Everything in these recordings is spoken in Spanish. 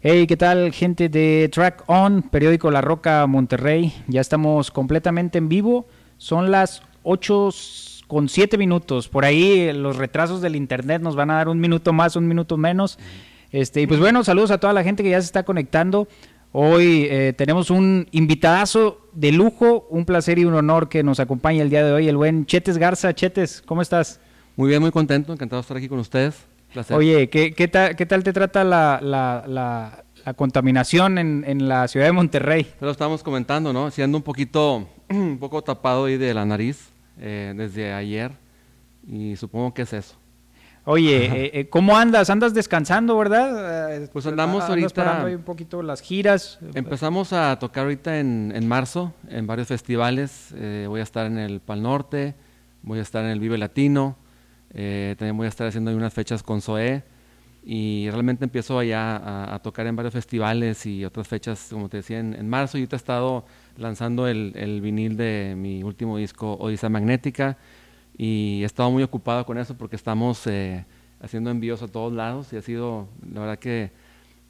Hey, ¿qué tal gente de Track On, periódico La Roca Monterrey? Ya estamos completamente en vivo. Son las 8 con 7 minutos. Por ahí los retrasos del internet nos van a dar un minuto más, un minuto menos. Este, y pues bueno, saludos a toda la gente que ya se está conectando. Hoy eh, tenemos un invitadazo de lujo, un placer y un honor que nos acompañe el día de hoy, el buen Chetes Garza. Chetes, ¿cómo estás? Muy bien, muy contento, encantado de estar aquí con ustedes. Oye, ¿qué, qué, tal, ¿qué tal te trata la, la, la, contaminación en, en, la ciudad de Monterrey? Lo estábamos comentando, ¿no? Siendo un poquito, un poco tapado ahí de la nariz eh, desde ayer y supongo que es eso. Oye, eh, eh, ¿cómo andas? ¿Andas descansando, verdad? Pues andamos ahorita... un poquito las giras. Empezamos a tocar ahorita en, en marzo en varios festivales. voy a estar en el Pal Norte, voy a estar en el Vive Latino, eh, también voy a estar haciendo unas fechas con Zoé y realmente empiezo allá a, tocar en varios festivales y otras fechas, como te decía, en, marzo. Y ahorita he estado lanzando el, el, vinil de mi último disco, Odisea Magnética, y he estado muy ocupado con eso porque estamos eh, haciendo envíos a todos lados y ha sido, la verdad que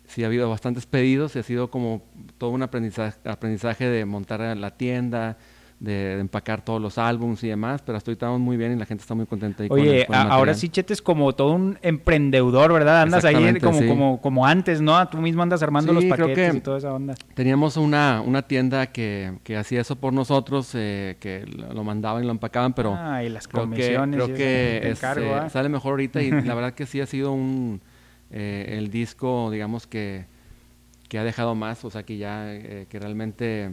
sí ha habido bastantes pedidos y ha sido como todo un aprendizaje, aprendizaje de montar la tienda, de, empacar todos los álbums y demás, pero hasta ahorita estamos muy bien y la gente está muy contenta. Ahí Oye, ahora sí Chetes como todo un emprendedor, ¿verdad? Andas ahí como, como, como antes, ¿no? Tú mismo andas armando los paquetes y toda esa onda. Teníamos una, una tienda que, que hacía eso por nosotros, eh, que lo mandaban y lo empacaban, pero ah, y las comisiones creo que, este, ¿ah? sale mejor ahorita y la verdad que sí ha sido un eh, el disco, digamos que que ha dejado más, o sea que ya eh, que realmente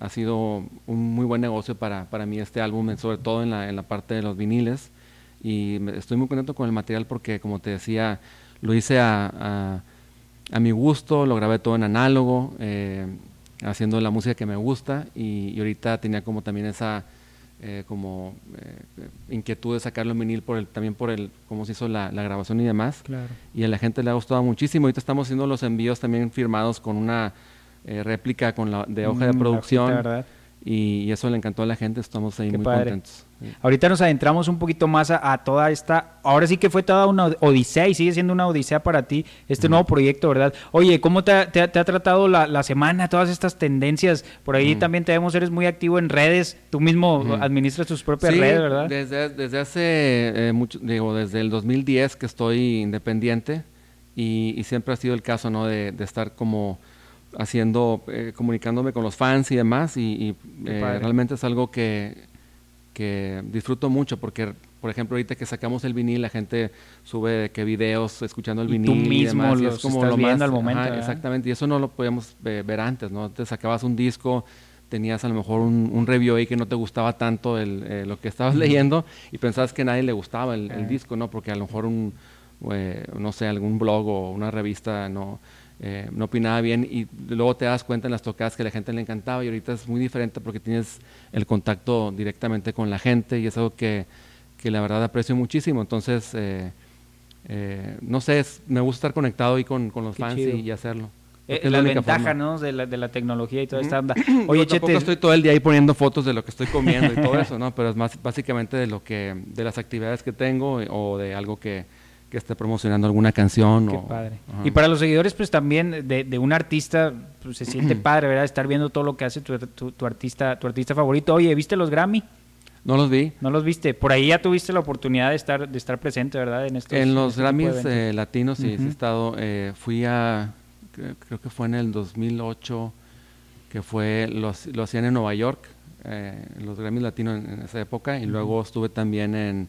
ha sido un muy buen negocio para, para mí este álbum, sobre todo en la, en la parte de los viniles. Y estoy muy contento con el material porque, como te decía, lo hice a, a, mi gusto, lo grabé todo en análogo, eh, haciendo la música que me gusta. Y, ahorita tenía como también esa eh, como eh, inquietud de sacarlo en vinil por el, también por el cómo se hizo la, la grabación y demás. Y a la gente le ha gustado muchísimo. Ahorita estamos haciendo los envíos también firmados con una eh, réplica con la, de hoja de mm, producción. y, eso le encantó a la gente, estamos ahí muy contentos. Ahorita nos adentramos un poquito más a, toda esta, ahora sí que fue toda una odisea y sigue siendo una odisea para ti este nuevo proyecto, ¿verdad? Oye, ¿cómo te, ha tratado la, semana, todas estas tendencias? Por ahí también te vemos, eres muy activo en redes, tú mismo administras tus propias redes, ¿verdad? Desde, desde hace, eh, mucho, digo, desde el 2010 que estoy independiente y, siempre ha sido el caso, ¿no? de estar como haciendo, eh, comunicándome con los fans y demás, y, eh, realmente es algo que, que disfruto mucho porque por ejemplo, ahorita que sacamos el vinil, la gente sube que videos escuchando el vinil. Tú mismo y es como lo más, al momento. exactamente, y eso no lo podíamos ver antes, ¿no? Te sacabas un disco, tenías a lo mejor un, review ahí que no te gustaba tanto el, eh, lo que estabas leyendo y pensabas que a nadie le gustaba el, disco, ¿no? Porque a lo mejor un, no sé, algún blog o una revista no eh, no opinaba bien y luego te das cuenta en las tocadas que a la gente le encantaba y ahorita es muy diferente porque tienes el contacto directamente con la gente y es algo que, que la verdad aprecio muchísimo. Entonces, eh, eh, no sé, me gusta estar conectado ahí con, con los fans y, hacerlo. Es la, ventaja, ¿no? De la, de la tecnología y toda esta onda. Oye, Yo tampoco estoy todo el día ahí poniendo fotos de lo que estoy comiendo y todo eso, ¿no? Pero es más básicamente de lo que, de las actividades que tengo o de algo que, que esté promocionando alguna canción. Qué padre. Y para los seguidores, pues también de, de un artista, pues, se siente padre, ¿verdad? Estar viendo todo lo que hace tu, tu, artista tu artista favorito. Oye, ¿viste los Grammy? No los vi. No los viste. Por ahí ya tuviste la oportunidad de estar de estar presente, ¿verdad? En, estos, en los este Grammys eh, latinos, sí, he estado. Eh, fui a, creo que fue en el 2008, que fue, lo, lo hacían en Nueva York, eh, los Grammys latinos en, esa época, y luego estuve también en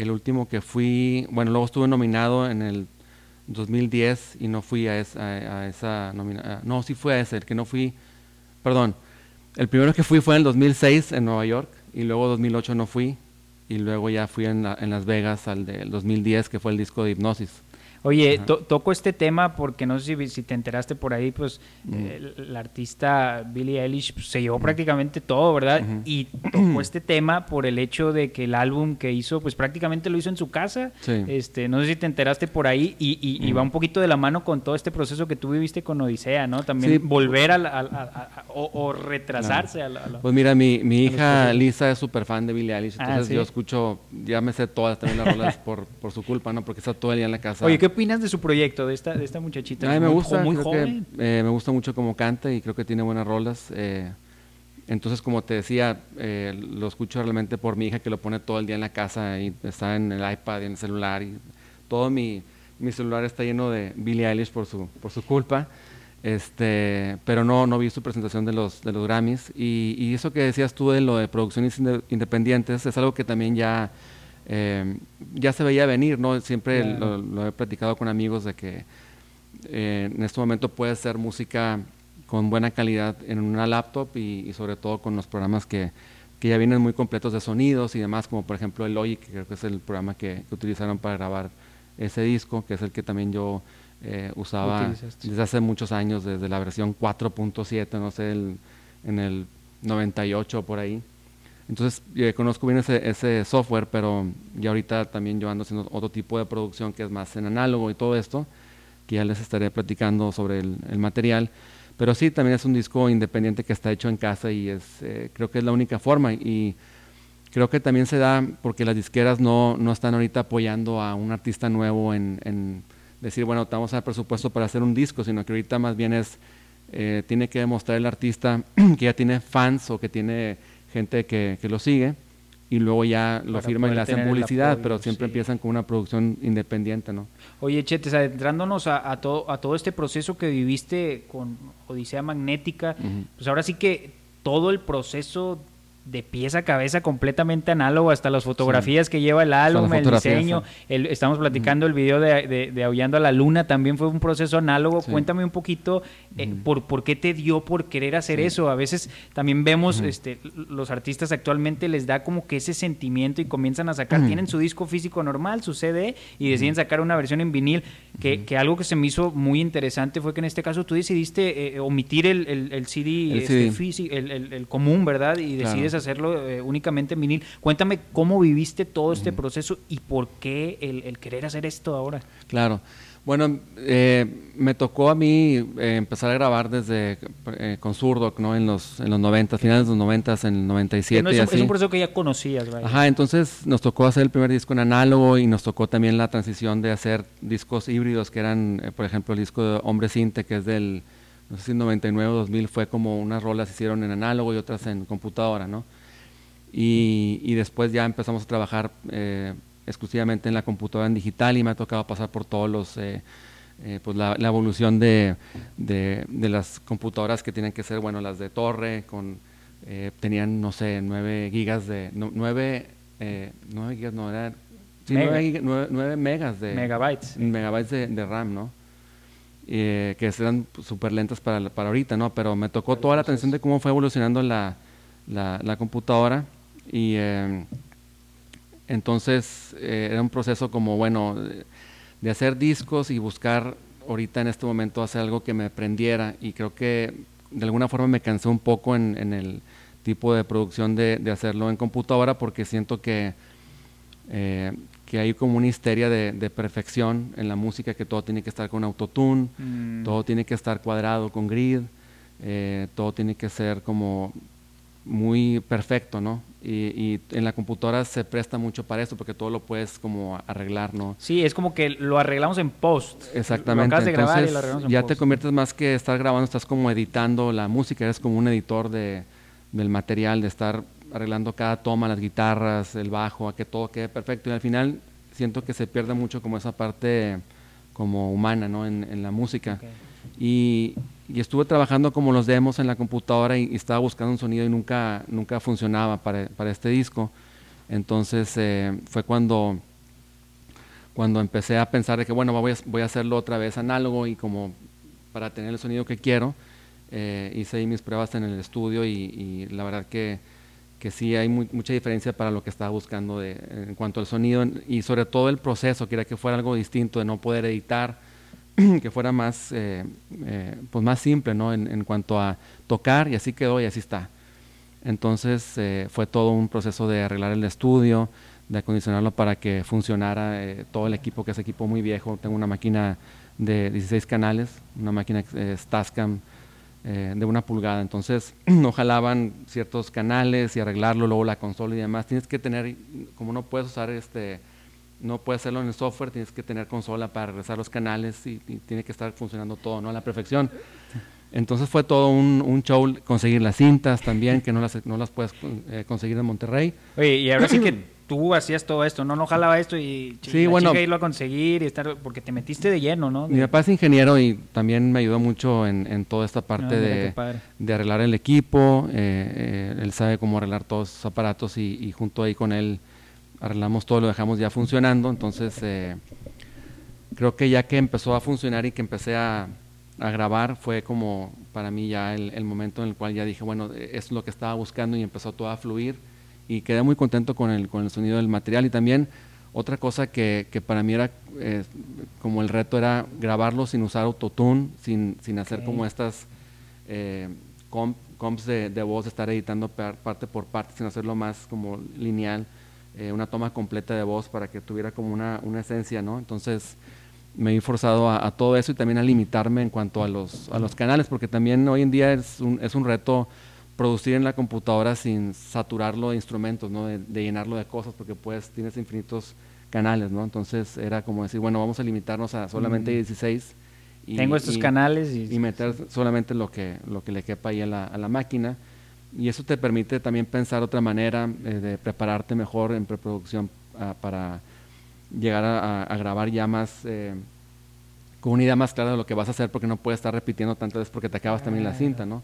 el último que fui, bueno, luego estuve nominado en el 2010 y no fui a esa, a, nominación. No, sí fui a ese, el que no fui, perdón. El primero que fui fue en el 2006 en Nueva York y luego 2008 no fui y luego ya fui en, en Las Vegas al del 2010 que fue el disco de Hipnosis. Oye, toco este tema porque no sé si, te enteraste por ahí, pues eh, la artista Billie Eilish pues, se llevó prácticamente todo, ¿verdad? Y tocó este tema por el hecho de que el álbum que hizo, pues prácticamente lo hizo en su casa. Este, no sé si te enteraste por ahí y, va un poquito de la mano con todo este proceso que tú viviste con Odisea, ¿no? También volver a, o, retrasarse a, Pues mira, mi, mi hija Lisa es súper fan de Billie Eilish, ah, entonces yo escucho, ya me sé todas también las rolas por, por su culpa, ¿no? Porque está todo el día en la casa. Oye, ¿qué opinas de su proyecto, de esta, de esta muchachita? A mí me gusta, muy joven. Eh, me gusta mucho cómo canta y creo que tiene buenas rolas. Eh, entonces, como te decía, eh, lo escucho realmente por mi hija que lo pone todo el día en la casa y está en el iPad y en el celular y todo mi, mi celular está lleno de Billie Eilish por su, por su culpa. Este, pero no, no vi su presentación de los, de los Grammys. Y, y eso que decías tú de lo de producciones independientes es algo que también ya, eh, ya se veía venir, ¿no? Siempre lo, he platicado con amigos de que eh, en este momento puede ser música con buena calidad en una laptop y, sobre todo con los programas que, que, ya vienen muy completos de sonidos y demás, como por ejemplo el Logic, que creo que es el programa que, utilizaron para grabar ese disco, que es el que también yo eh, usaba desde hace muchos años, desde la versión 4.7, no sé, en el 98 por ahí. Entonces, yo conozco bien ese, ese, software, pero ya ahorita también yo ando haciendo otro tipo de producción que es más en análogo y todo esto, que ya les estaré platicando sobre el, el material. Pero sí, también es un disco independiente que está hecho en casa y es, eh, creo que es la única forma. Y creo que también se da porque las disqueras no, no están ahorita apoyando a un artista nuevo en, en decir, bueno, te vamos a dar presupuesto para hacer un disco, sino que ahorita más bien es, eh, tiene que demostrar el artista que ya tiene fans o que tiene gente que, que lo sigue y luego ya lo firman y le hacen publicidad, pero siempre empiezan con una producción independiente, ¿no? Oye, Chetes, adentrándonos a, todo, a todo este proceso que viviste con Odisea Magnética, pues ahora sí que todo el proceso de pieza a cabeza completamente análogo, hasta las fotografías que lleva el álbum, el diseño. estamos platicando el video de, de, Aullando a la Luna, también fue un proceso análogo. Cuéntame un poquito eh, por, por qué te dio por querer hacer eso. A veces también vemos este, los artistas actualmente les da como que ese sentimiento y comienzan a sacar, tienen su disco físico normal, su CD, y deciden sacar una versión en vinil. Que, que, algo que se me hizo muy interesante fue que en este caso tú decidiste eh, omitir el, el, CD, este, el, común, ¿verdad? Y decides hacerlo eh, únicamente en vinil. Cuéntame cómo viviste todo este proceso y por qué el, querer hacer esto ahora. Claro. Bueno, eh, me tocó a mí eh, empezar a grabar desde con Surdoc, ¿no? En los, en los 90, finales de los 90, en el 97 es, y así. es un proceso que ya conocías, Ajá, entonces nos tocó hacer el primer disco en análogo y nos tocó también la transición de hacer discos híbridos, que eran, por ejemplo, el disco de Hombre Cinte, que es del no sé si 99 o 2000 fue como unas rolas se hicieron en análogo y otras en computadora, ¿no? Y, y después ya empezamos a trabajar eh, exclusivamente en la computadora en digital y me ha tocado pasar por todos los, eh, eh, pues la, la, evolución de, de, de, las computadoras que tienen que ser, bueno, las de torre, con, tenían, no sé, 9 gigas de, 9, 9 gigas, no, era, sí, 9, megas de, megabytes, megabytes de, de RAM, ¿no? Eh, que eran súper lentas para, para ahorita, ¿no? Pero me tocó toda la atención de cómo fue evolucionando la, la, computadora y eh, entonces eh, era un proceso como, bueno, de hacer discos y buscar ahorita en este momento hacer algo que me prendiera y creo que de alguna forma me cansé un poco en, en el tipo de producción de, de, hacerlo en computadora porque siento que eh, que hay como una histeria de, perfección en la música, que todo tiene que estar con autotune, mm. todo tiene que estar cuadrado con grid, eh, todo tiene que ser como muy perfecto, ¿no? Y, en la computadora se presta mucho para eso, porque todo lo puedes como arreglar, ¿no? Sí, es como que lo arreglamos en post. Exactamente. Lo de grabar y lo arreglamos en ya te conviertes más que estar grabando, estás como editando la música, eres como un editor de, del material, de estar arreglando cada toma, las guitarras, el bajo, a que todo quede perfecto. Y al final siento que se pierde mucho como esa parte como humana, ¿no? En, la música. Y, estuve trabajando como los demos en la computadora y, estaba buscando un sonido y nunca, nunca funcionaba para, para este disco. Entonces eh, fue cuando, cuando empecé a pensar de que, bueno, voy a, voy a hacerlo otra vez análogo y como para tener el sonido que quiero. Eh, hice ahí mis pruebas en el estudio y la verdad que que sí hay mucha diferencia para lo que estaba buscando de, en cuanto al sonido y sobre todo el proceso, que era que fuera algo distinto, de no poder editar, que fuera más, eh, eh, pues más simple ¿no? En, en, cuanto a tocar y así quedó y así está. Entonces eh, fue todo un proceso de arreglar el estudio, de acondicionarlo para que funcionara todo el equipo, que es equipo muy viejo. Tengo una máquina de 16 canales, una máquina Tascam eh, de una pulgada. Entonces no jalaban ciertos canales y arreglarlo, luego la consola y demás. Tienes que tener, como no puedes usar este no puedes hacerlo en el software, tienes que tener consola para regresar los canales y, tiene que estar funcionando todo, ¿no? A la perfección. Entonces fue todo un, show conseguir las cintas también, que no las, no las puedes eh, conseguir en Monterrey. Oye, y ahora sí que tú hacías todo esto, ¿no? No jalaba esto y sí, bueno, irlo a conseguir y estar, porque te metiste de lleno, ¿no? Mi papá es ingeniero y también me ayudó mucho en, toda esta parte ah, de, arreglar el equipo. Eh, eh, él sabe cómo arreglar todos esos aparatos y, junto ahí con él arreglamos todo, lo dejamos ya funcionando. Entonces, creo que ya que empezó a funcionar y que empecé a a grabar fue como para mí ya el, momento en el cual ya dije, bueno, es lo que estaba buscando y empezó todo a fluir y quedé muy contento con el, con el sonido del material y también otra cosa que, que para mí era eh, como el reto era grabarlo sin usar autotune, sin, sin hacer como estas eh, comps de, de, voz, estar editando parte por parte, sin hacerlo más como lineal, eh, una toma completa de voz para que tuviera como una, una esencia, ¿no? Entonces me he forzado a, todo eso y también a limitarme en cuanto a los, a los canales, porque también hoy en día es un, es un reto producir en la computadora sin saturarlo de instrumentos, ¿no? de, llenarlo de cosas, porque pues tienes infinitos canales, ¿no? Entonces era como decir, bueno, vamos a limitarnos a solamente 16. Y, Tengo estos canales y, meter solamente lo que, lo que le quepa ahí a la, a la máquina. Y eso te permite también pensar otra manera eh, de prepararte mejor en preproducción ah, para llegar a, grabar ya más, eh, con una idea más clara de lo que vas a hacer, porque no puedes estar repitiendo tantas veces porque te acabas también la cinta, ¿no?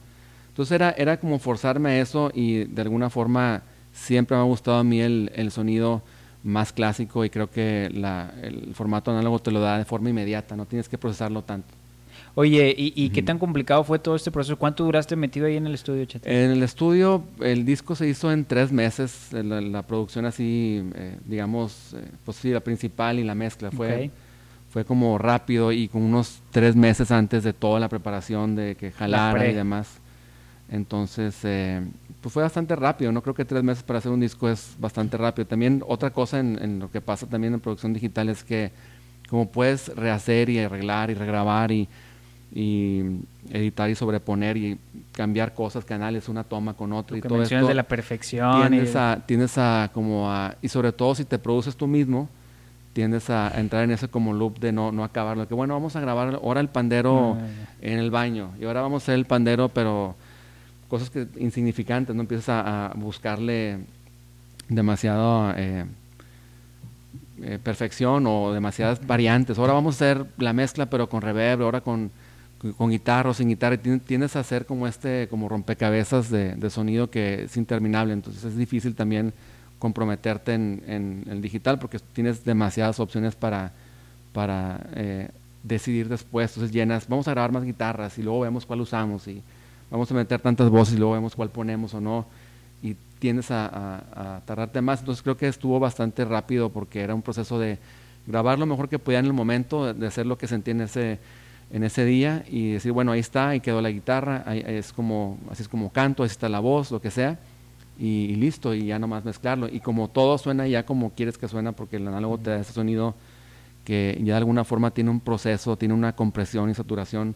Entonces era, era como forzarme a eso y de alguna forma siempre me ha gustado a mí el, el sonido más clásico y creo que la, el formato análogo te lo da de forma inmediata, no tienes que procesarlo tanto. Oye, ¿y, qué tan complicado fue todo este proceso? ¿Cuánto duraste metido ahí en el estudio? En el estudio, el disco se hizo en tres meses, la, producción así, eh, digamos, eh, pues sí, la principal y la mezcla. Fue, fue como rápido y con unos tres meses antes de toda la preparación de que jalara y demás. Entonces, eh, pues fue bastante rápido. No creo que tres meses para hacer un disco es bastante rápido. También otra cosa en, en lo que pasa también en producción digital es que como puedes rehacer y arreglar y regrabar y y editar y sobreponer y cambiar cosas, canales, una toma con otra y todo esto. de la perfección. Tienes, a, tienes a como a, y sobre todo si te produces tú mismo, tiendes a, entrar en ese como loop de no, no acabarlo. Que bueno, vamos a grabar ahora el pandero ah, en el baño y ahora vamos a hacer el pandero, pero cosas que insignificantes, no empiezas a, buscarle demasiado eh, eh, perfección o demasiadas variantes. Ahora vamos a hacer la mezcla, pero con reverb, ahora con con guitarra o sin guitarra, tienes a hacer como este, como rompecabezas de, sonido que es interminable, entonces es difícil también comprometerte en, el digital porque tienes demasiadas opciones para, para eh, decidir después, entonces llenas, vamos a grabar más guitarras y luego vemos cuál usamos y vamos a meter tantas voces y luego vemos cuál ponemos o no y tienes a, tardarte más, entonces creo que estuvo bastante rápido porque era un proceso de grabar lo mejor que podía en el momento, de hacer lo que sentía en ese en ese día y decir, bueno, ahí está, ahí quedó la guitarra, ahí, es como, así es como canto, así está la voz, lo que sea, y, listo, y ya nomás mezclarlo. Y como todo suena ya como quieres que suena, porque el análogo te da ese sonido que ya de alguna forma tiene un proceso, tiene una compresión y saturación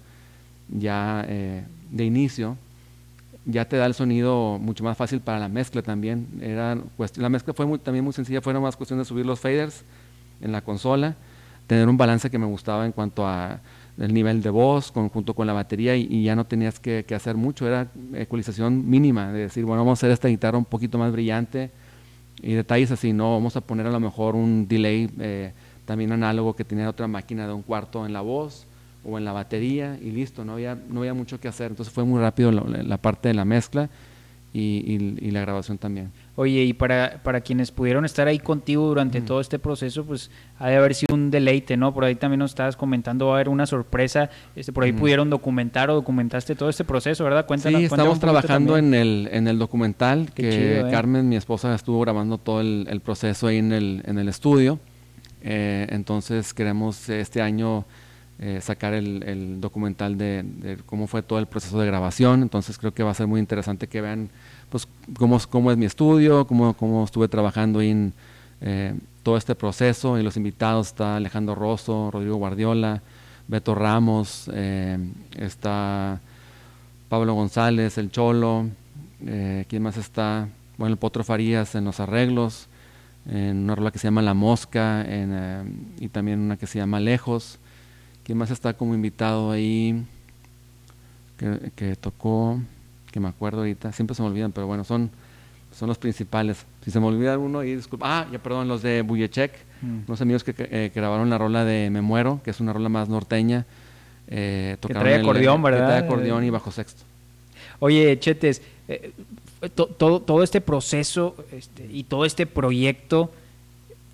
ya eh, de inicio, ya te da el sonido mucho más fácil para la mezcla también. Era la mezcla fue también muy sencilla, fue más cuestión de subir los faders en la consola, tener un balance que me gustaba en cuanto a el nivel de voz junto con la batería y, ya no tenías que, hacer mucho, era ecualización mínima, de decir, bueno, vamos a hacer esta guitarra un poquito más brillante y detalles así, no, vamos a poner a lo mejor un delay eh, también análogo que tenía otra máquina de un cuarto en la voz o en la batería y listo, no había, no había mucho que hacer, entonces fue muy rápido la, parte de la mezcla y la grabación también. Oye, y para, para quienes pudieron estar ahí contigo durante todo este proceso, pues ha de haber sido un deleite, ¿no? Por ahí también nos estabas comentando, va a haber una sorpresa, este, por ahí pudieron documentar o documentaste todo este proceso, ¿verdad? Cuéntanos. Sí, estamos trabajando en el, en el documental, que ¿eh? Carmen, mi esposa, estuvo grabando todo el, proceso ahí en el, en el estudio. Eh, entonces queremos este año eh, sacar el, documental de, cómo fue todo el proceso de grabación. Entonces creo que va a ser muy interesante que vean pues cómo, es mi estudio, cómo, estuve trabajando en eh, todo este proceso. Y los invitados está Alejandro Rosso, Rodrigo Guardiola, Beto Ramos, eh, está Pablo González, el Cholo, ¿quién más está? Bueno, el Potro Farías en los arreglos, en una rola que se llama La Mosca y también una que se llama Lejos. ¿Quién más está como invitado ahí? Que, tocó, que me acuerdo ahorita, siempre se me olvidan, pero bueno, son, son los principales. Si se me olvida uno, y disculpa, ah, ya perdón, los de Buyechek, mm. unos amigos que, grabaron la rola de Me Muero, que es una rola más norteña. Eh, que trae acordeón, ¿verdad? Que trae acordeón y bajo sexto. Oye, Chetes, eh, todo, todo este proceso este, y todo este proyecto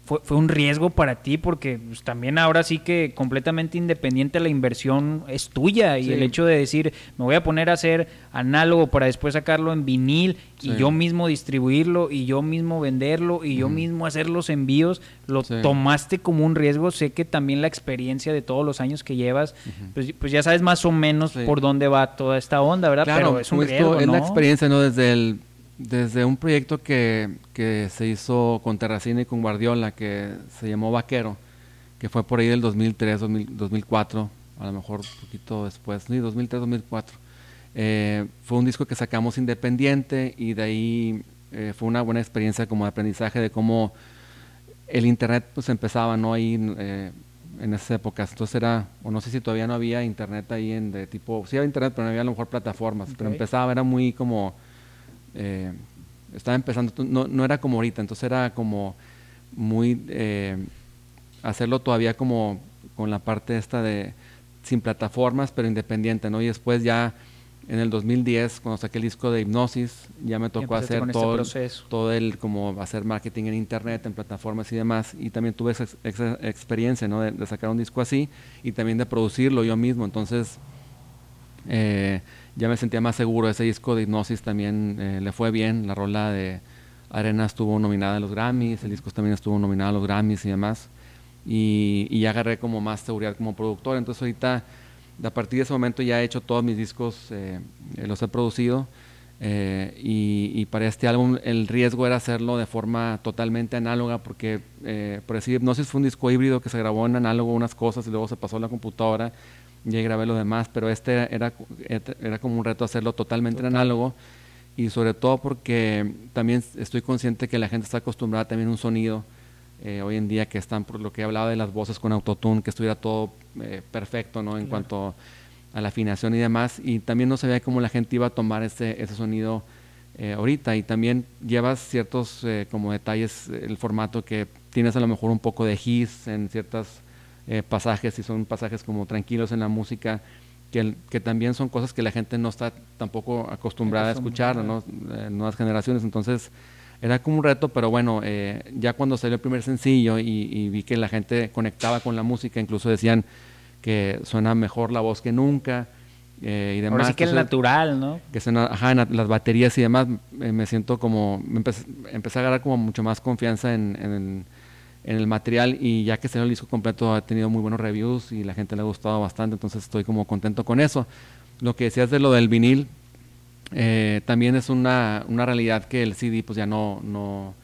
fue, fue, un riesgo para ti porque pues, también ahora sí que completamente independiente la inversión es tuya y el hecho de decir me voy a poner a hacer análogo para después sacarlo en vinil y yo mismo distribuirlo y yo mismo venderlo y yo mismo hacer los envíos, lo tomaste como un riesgo. Sé que también la experiencia de todos los años que llevas, pues, pues, ya sabes más o menos por dónde va toda esta onda, ¿verdad? Pero es un pues, riesgo, Es la experiencia, ¿no? Desde el desde un proyecto que, que, se hizo con Terracina y con Guardiola, que se llamó Vaquero, que fue por ahí del 2003, 2004, a lo mejor un poquito después, sí, 2003, 2004. Eh, fue un disco que sacamos independiente y de ahí eh, fue una buena experiencia como de aprendizaje de cómo el internet pues empezaba, ¿no? Ahí eh, en esas épocas. Entonces era, o no sé si todavía no había internet ahí en de tipo, sí había internet, pero no había a lo mejor plataformas, pero empezaba, era muy como eh, estaba empezando, no, no, era como ahorita, entonces era como muy eh, hacerlo todavía como con la parte esta de sin plataformas, pero independiente, ¿no? Y después ya en el 2010, cuando saqué el disco de Hipnosis, ya me tocó hacer este todo, todo el, como hacer marketing en internet, en plataformas y demás, y también tuve esa, experiencia, ¿no? De, sacar un disco así y también de producirlo yo mismo, entonces... Eh, ya me sentía más seguro. Ese disco de Hipnosis también eh, le fue bien. La rola de Arena estuvo nominada a los Grammys, el disco también estuvo nominado a los Grammys y demás. Y, y ya agarré como más seguridad como productor. Entonces ahorita, a partir de ese momento ya he hecho todos mis discos, eh, eh, los he producido. y, para este álbum el riesgo era hacerlo de forma totalmente análoga porque, por decir, Hipnosis fue un disco híbrido que se grabó en análogo unas cosas y luego se pasó a la computadora ya grabé lo demás, pero este era, era como un reto hacerlo totalmente en análogo. Y sobre todo porque también estoy consciente que la gente está acostumbrada también a un sonido eh, hoy en día que están por lo que hablaba de las voces con autotune, que estuviera todo eh, perfecto ¿no? en cuanto a la afinación y demás, y también no sabía cómo la gente iba a tomar ese, ese sonido eh, ahorita, y también llevas ciertos como detalles, el formato que tienes a lo mejor un poco de hiss en ciertas eh, pasajes y son pasajes como tranquilos en la música, que, que, también son cosas que la gente no está tampoco acostumbrada a escuchar, ¿no? Eh, nuevas generaciones. Entonces era como un reto, pero bueno, eh, ya cuando salió el primer sencillo y, vi que la gente conectaba con la música, incluso decían que suena mejor la voz que nunca. y demás. Ahora sí que es natural, ¿no? Que suena, ajá, las baterías y demás, me siento como, empecé, empecé, a agarrar como mucho más confianza en, en, en el material y ya que salió el disco completo ha tenido muy buenos reviews y la gente le ha gustado bastante, entonces estoy como contento con eso. Lo que decías de lo del vinil, eh, también es una, una, realidad que el CD pues ya no, no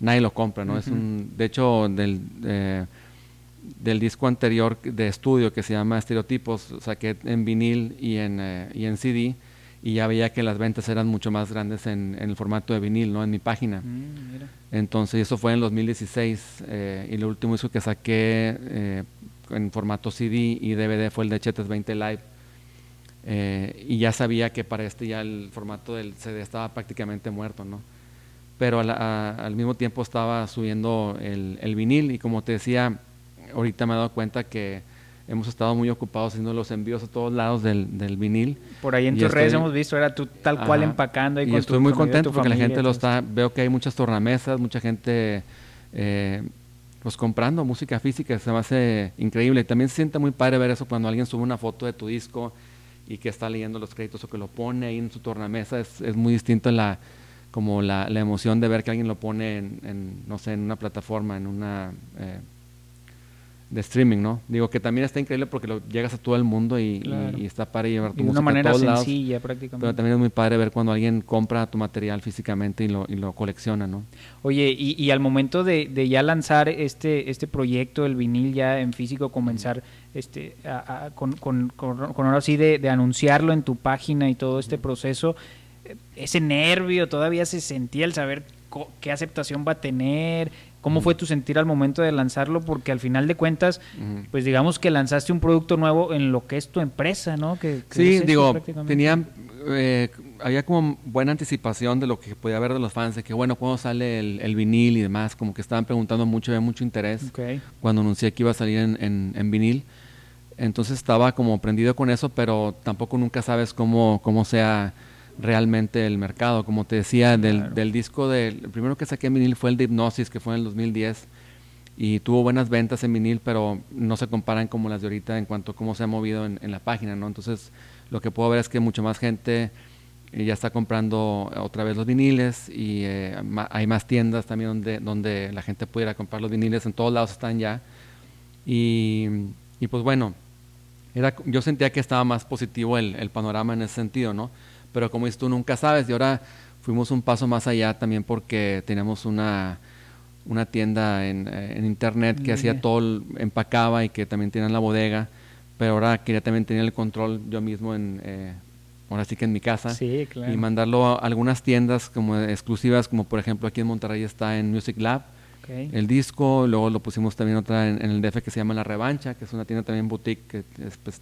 nadie lo compra, ¿no? es un, de hecho, del, eh, del disco anterior de estudio que se llama Estereotipos, saqué en vinil y en, eh, y en CD y ya veía que las ventas eran mucho más grandes en, el formato de vinil, ¿no? En mi página. Mm, Entonces, eso fue en 2016 eh, y el último disco que saqué eh, en formato CD y DVD fue el de Chetes 20 Live. Eh, y ya sabía que para este ya el formato del CD estaba prácticamente muerto, ¿no? Pero al mismo tiempo estaba subiendo el, el vinil y como te decía, ahorita me he dado cuenta que hemos estado muy ocupados haciendo los envíos a todos lados del, del vinil. Por ahí en tus redes hemos visto, era tú tal cual empacando. Y, estoy muy contento porque la gente lo está, veo que hay muchas tornamesas, mucha gente eh, pues comprando música física, se me hace increíble. También se siente muy padre ver eso cuando alguien sube una foto de tu disco y que está leyendo los créditos o que lo pone ahí en su tornamesa, es, es muy distinto la como la, la, emoción de ver que alguien lo pone en, no sé, en una plataforma, en una... Eh, de streaming, ¿no? Digo que también está increíble porque lo llegas a todo el mundo y, está padre llevar tu música de una manera a todos sencilla prácticamente. Pero también es muy padre ver cuando alguien compra tu material físicamente y lo, y lo colecciona, ¿no? Oye, y, y al momento de, de, ya lanzar este, este proyecto, el vinil ya en físico, comenzar este, con, con, con, ahora sí de, de, anunciarlo en tu página y todo este proceso, ese nervio todavía se sentía el saber qué aceptación va a tener, ¿Cómo fue tu sentir al momento de lanzarlo? Porque al final de cuentas, pues digamos que lanzaste un producto nuevo en lo que es tu empresa, ¿no? Que, sí, digo, tenía, eh, había como buena anticipación de lo que podía haber de los fans, de que bueno, cuando sale el, vinil y demás, como que estaban preguntando mucho, había mucho interés cuando anuncié que iba a salir en, en, vinil. Entonces estaba como prendido con eso, pero tampoco nunca sabes cómo, cómo sea realmente el mercado. Como te decía, del, del disco, del, el primero que saqué en vinil fue el de Hipnosis, que fue en el 2010, y tuvo buenas ventas en vinil, pero no se comparan como las de ahorita en cuanto a cómo se ha movido en, la página, ¿no? Entonces, lo que puedo ver es que mucha más gente eh, ya está comprando otra vez los viniles y eh, hay más tiendas también donde, donde la gente pudiera comprar los viniles, en todos lados están ya. Y, y pues bueno, era, yo sentía que estaba más positivo el, el panorama en ese sentido, ¿no? Pero como dices tú, nunca sabes. Y ahora fuimos un paso más allá también porque teníamos una, una tienda en, en internet que hacía todo, empacaba y que también tenía la bodega, pero ahora quería también tener el control yo mismo en... Eh, ahora sí que en mi casa, sí, claro. y mandarlo a algunas tiendas como exclusivas, como por ejemplo aquí en Monterrey está en Music Lab, el disco, luego lo pusimos también otra en, el DF que se llama La Revancha, que es una tienda también boutique que pues,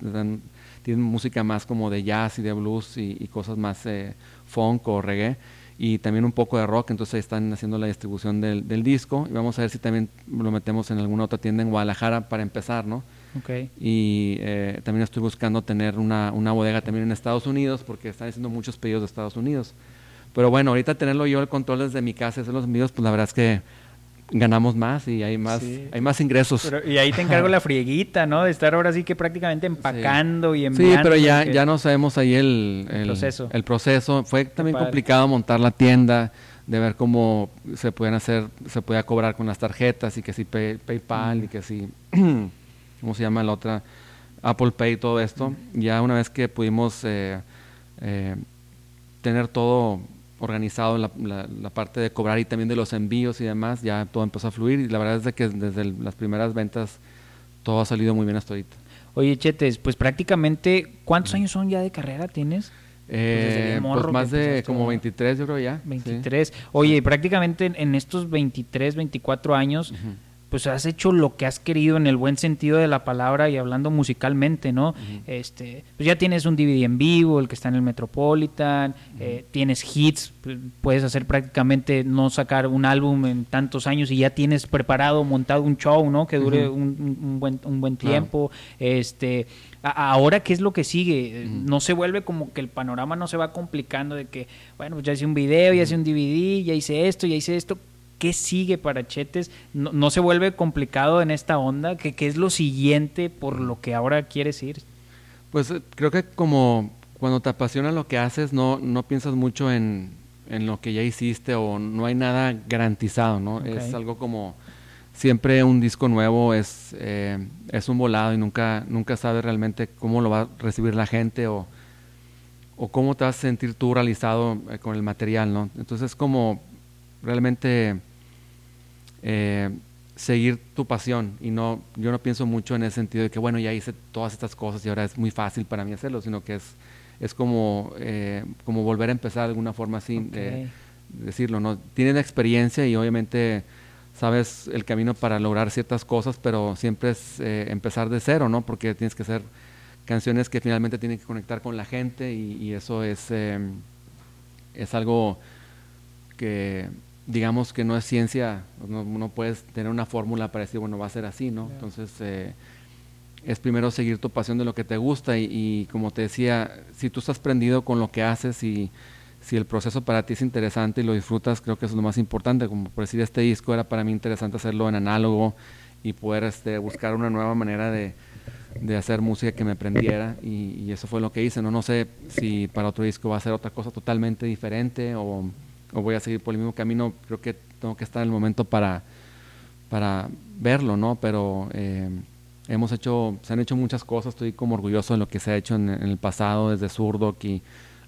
tiene música más como de jazz y de blues y, cosas más eh, funk o reggae y también un poco de rock, entonces están haciendo la distribución del, disco y vamos a ver si también lo metemos en alguna otra tienda en Guadalajara para empezar, ¿no? Okay. Y eh, también estoy buscando tener una, una bodega también en Estados Unidos porque están haciendo muchos pedidos de Estados Unidos. Pero bueno, ahorita tenerlo yo el control desde mi casa, hacer los envíos, pues la verdad es que ganamos más y hay más, hay más ingresos. y ahí te encargo la frieguita, ¿no? De estar ahora sí que prácticamente empacando y enviando. Sí, pero ya, ya no sabemos ahí el, proceso. el proceso. Fue también complicado montar la tienda, de ver cómo se pueden hacer, se podía cobrar con las tarjetas y que si PayPal y que si, ¿cómo se llama la otra? Apple Pay y todo esto. Ya una vez que pudimos eh, eh, tener todo organizado la, la, parte de cobrar y también de los envíos y demás, ya todo empezó a fluir y la verdad es que desde las primeras ventas todo ha salido muy bien hasta ahorita. Oye, Chetes, pues prácticamente, ¿cuántos años son ya de carrera tienes? Eh, pues más de como 23 yo creo ya. 23. Oye, prácticamente en, estos 23, 24 años, pues has hecho lo que has querido en el buen sentido de la palabra y hablando musicalmente, ¿no? Este, pues ya tienes un DVD en vivo, el que está en el Metropolitan, eh, tienes hits, puedes hacer prácticamente no sacar un álbum en tantos años y ya tienes preparado, montado un show, ¿no? Que dure un, buen, un buen tiempo. Este, ahora, ¿qué es lo que sigue? No se vuelve como que el panorama no se va complicando de que, bueno, pues ya hice un video, ya hice un DVD, ya hice esto, ya hice esto ¿Qué sigue para Chetes? No, se vuelve complicado en esta onda? ¿Qué, ¿Qué, es lo siguiente por lo que ahora quieres ir? Pues eh, creo que como cuando te apasiona lo que haces, no, no piensas mucho en, en lo que ya hiciste o no hay nada garantizado, ¿no? Es algo como siempre un disco nuevo es, eh, es un volado y nunca, nunca sabes realmente cómo lo va a recibir la gente o, o cómo te vas a sentir tú realizado eh, con el material, ¿no? Entonces como realmente eh, seguir tu pasión. Y no yo no pienso mucho en el sentido de que bueno ya hice todas estas cosas y ahora es muy fácil para mí hacerlo sino que es es como eh, como volver a empezar de alguna forma así de decirlo no tienen experiencia y obviamente sabes el camino para lograr ciertas cosas pero siempre es eh, empezar de cero no porque tienes que hacer canciones que finalmente tienen que conectar con la gente y, y eso es es algo que digamos que no es ciencia, no, puedes tener una fórmula para decir, bueno, va a ser así, ¿no? Entonces, eh, es primero seguir tu pasión de lo que te gusta y, como te decía, si tú estás prendido con lo que haces y si el proceso para ti es interesante y lo disfrutas, creo que eso es lo más importante. Como por decir, este disco era para mí interesante hacerlo en análogo y poder este, buscar una nueva manera de, hacer música que me prendiera y, y, eso fue lo que hice. No, no sé si para otro disco va a ser otra cosa totalmente diferente o o voy a seguir por el mismo camino, creo que tengo que estar en el momento para, para verlo, ¿no? Pero eh, hemos hecho, se han hecho muchas cosas, estoy como orgulloso de lo que se ha hecho en, el pasado, desde Zurdo y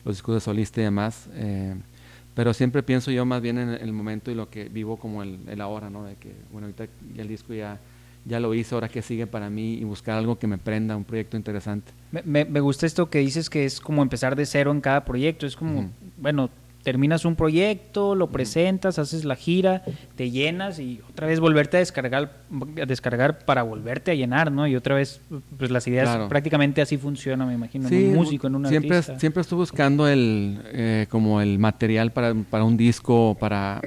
los discos de solista y demás. Eh, pero siempre pienso yo más bien en el momento y lo que vivo como el, el ahora, ¿no? De que, bueno, ahorita ya el disco ya, ya lo hice, ahora que sigue para mí y buscar algo que me prenda, un proyecto interesante. Me, me, gusta esto que dices que es como empezar de cero en cada proyecto, es como, bueno, terminas un proyecto, lo presentas, haces la gira, te llenas y otra vez volverte a descargar, a descargar para volverte a llenar, ¿no? Y otra vez, pues las ideas prácticamente así funcionan, me imagino, en un músico, en un siempre, artista. Siempre estuve buscando el, eh, como el material para, para un disco, para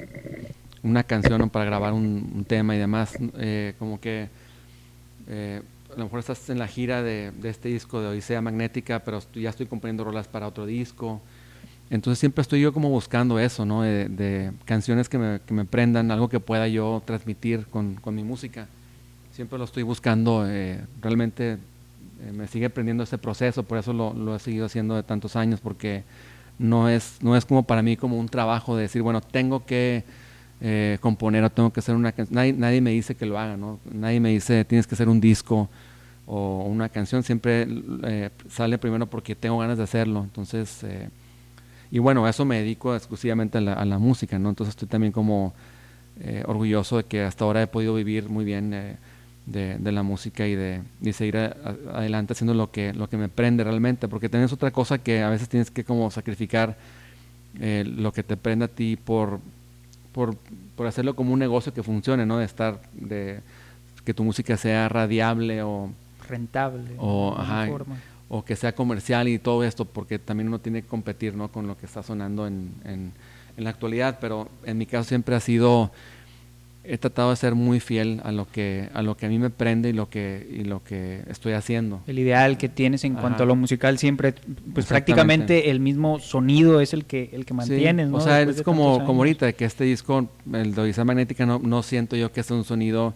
una canción o para grabar un, tema y demás, eh, como que... Eh, a lo mejor estás en la gira de, este disco de Odisea Magnética, pero ya estoy componiendo rolas para otro disco. Entonces siempre estoy yo como buscando eso, ¿no? De, canciones que me, que me, prendan, algo que pueda yo transmitir con, con mi música. Siempre lo estoy buscando, eh, realmente eh, me sigue prendiendo ese proceso, por eso lo, lo, he seguido haciendo de tantos años, porque no es, no es como para mí como un trabajo de decir, bueno, tengo que eh, componer o tengo que hacer una canción. Nadie, nadie, me dice que lo haga, ¿no? Nadie me dice tienes que hacer un disco o una canción. Siempre eh, sale primero porque tengo ganas de hacerlo. Entonces, y bueno, a eso me dedico exclusivamente a la, música, ¿no? Entonces estoy también como orgulloso de que hasta ahora he podido vivir muy bien de, la música y de, seguir adelante haciendo lo que, lo que me prende realmente, porque tenés otra cosa que a veces tienes que como sacrificar lo que te prende a ti por por, por hacerlo como un negocio que funcione, ¿no? De estar, de que tu música sea radiable o rentable o, o que sea comercial y todo esto, porque también uno tiene que competir, ¿no? Con lo que está sonando en, en, en la actualidad, pero en mi caso siempre ha sido he tratado de ser muy fiel a lo que a lo que a mí me prende y lo que y lo que estoy haciendo. El ideal que tienes en cuanto a lo musical siempre pues prácticamente el mismo sonido es el que el que mantienes, ¿no? O sea, es como como ahorita que este disco el de Odisea Magnética no, no siento yo que es un sonido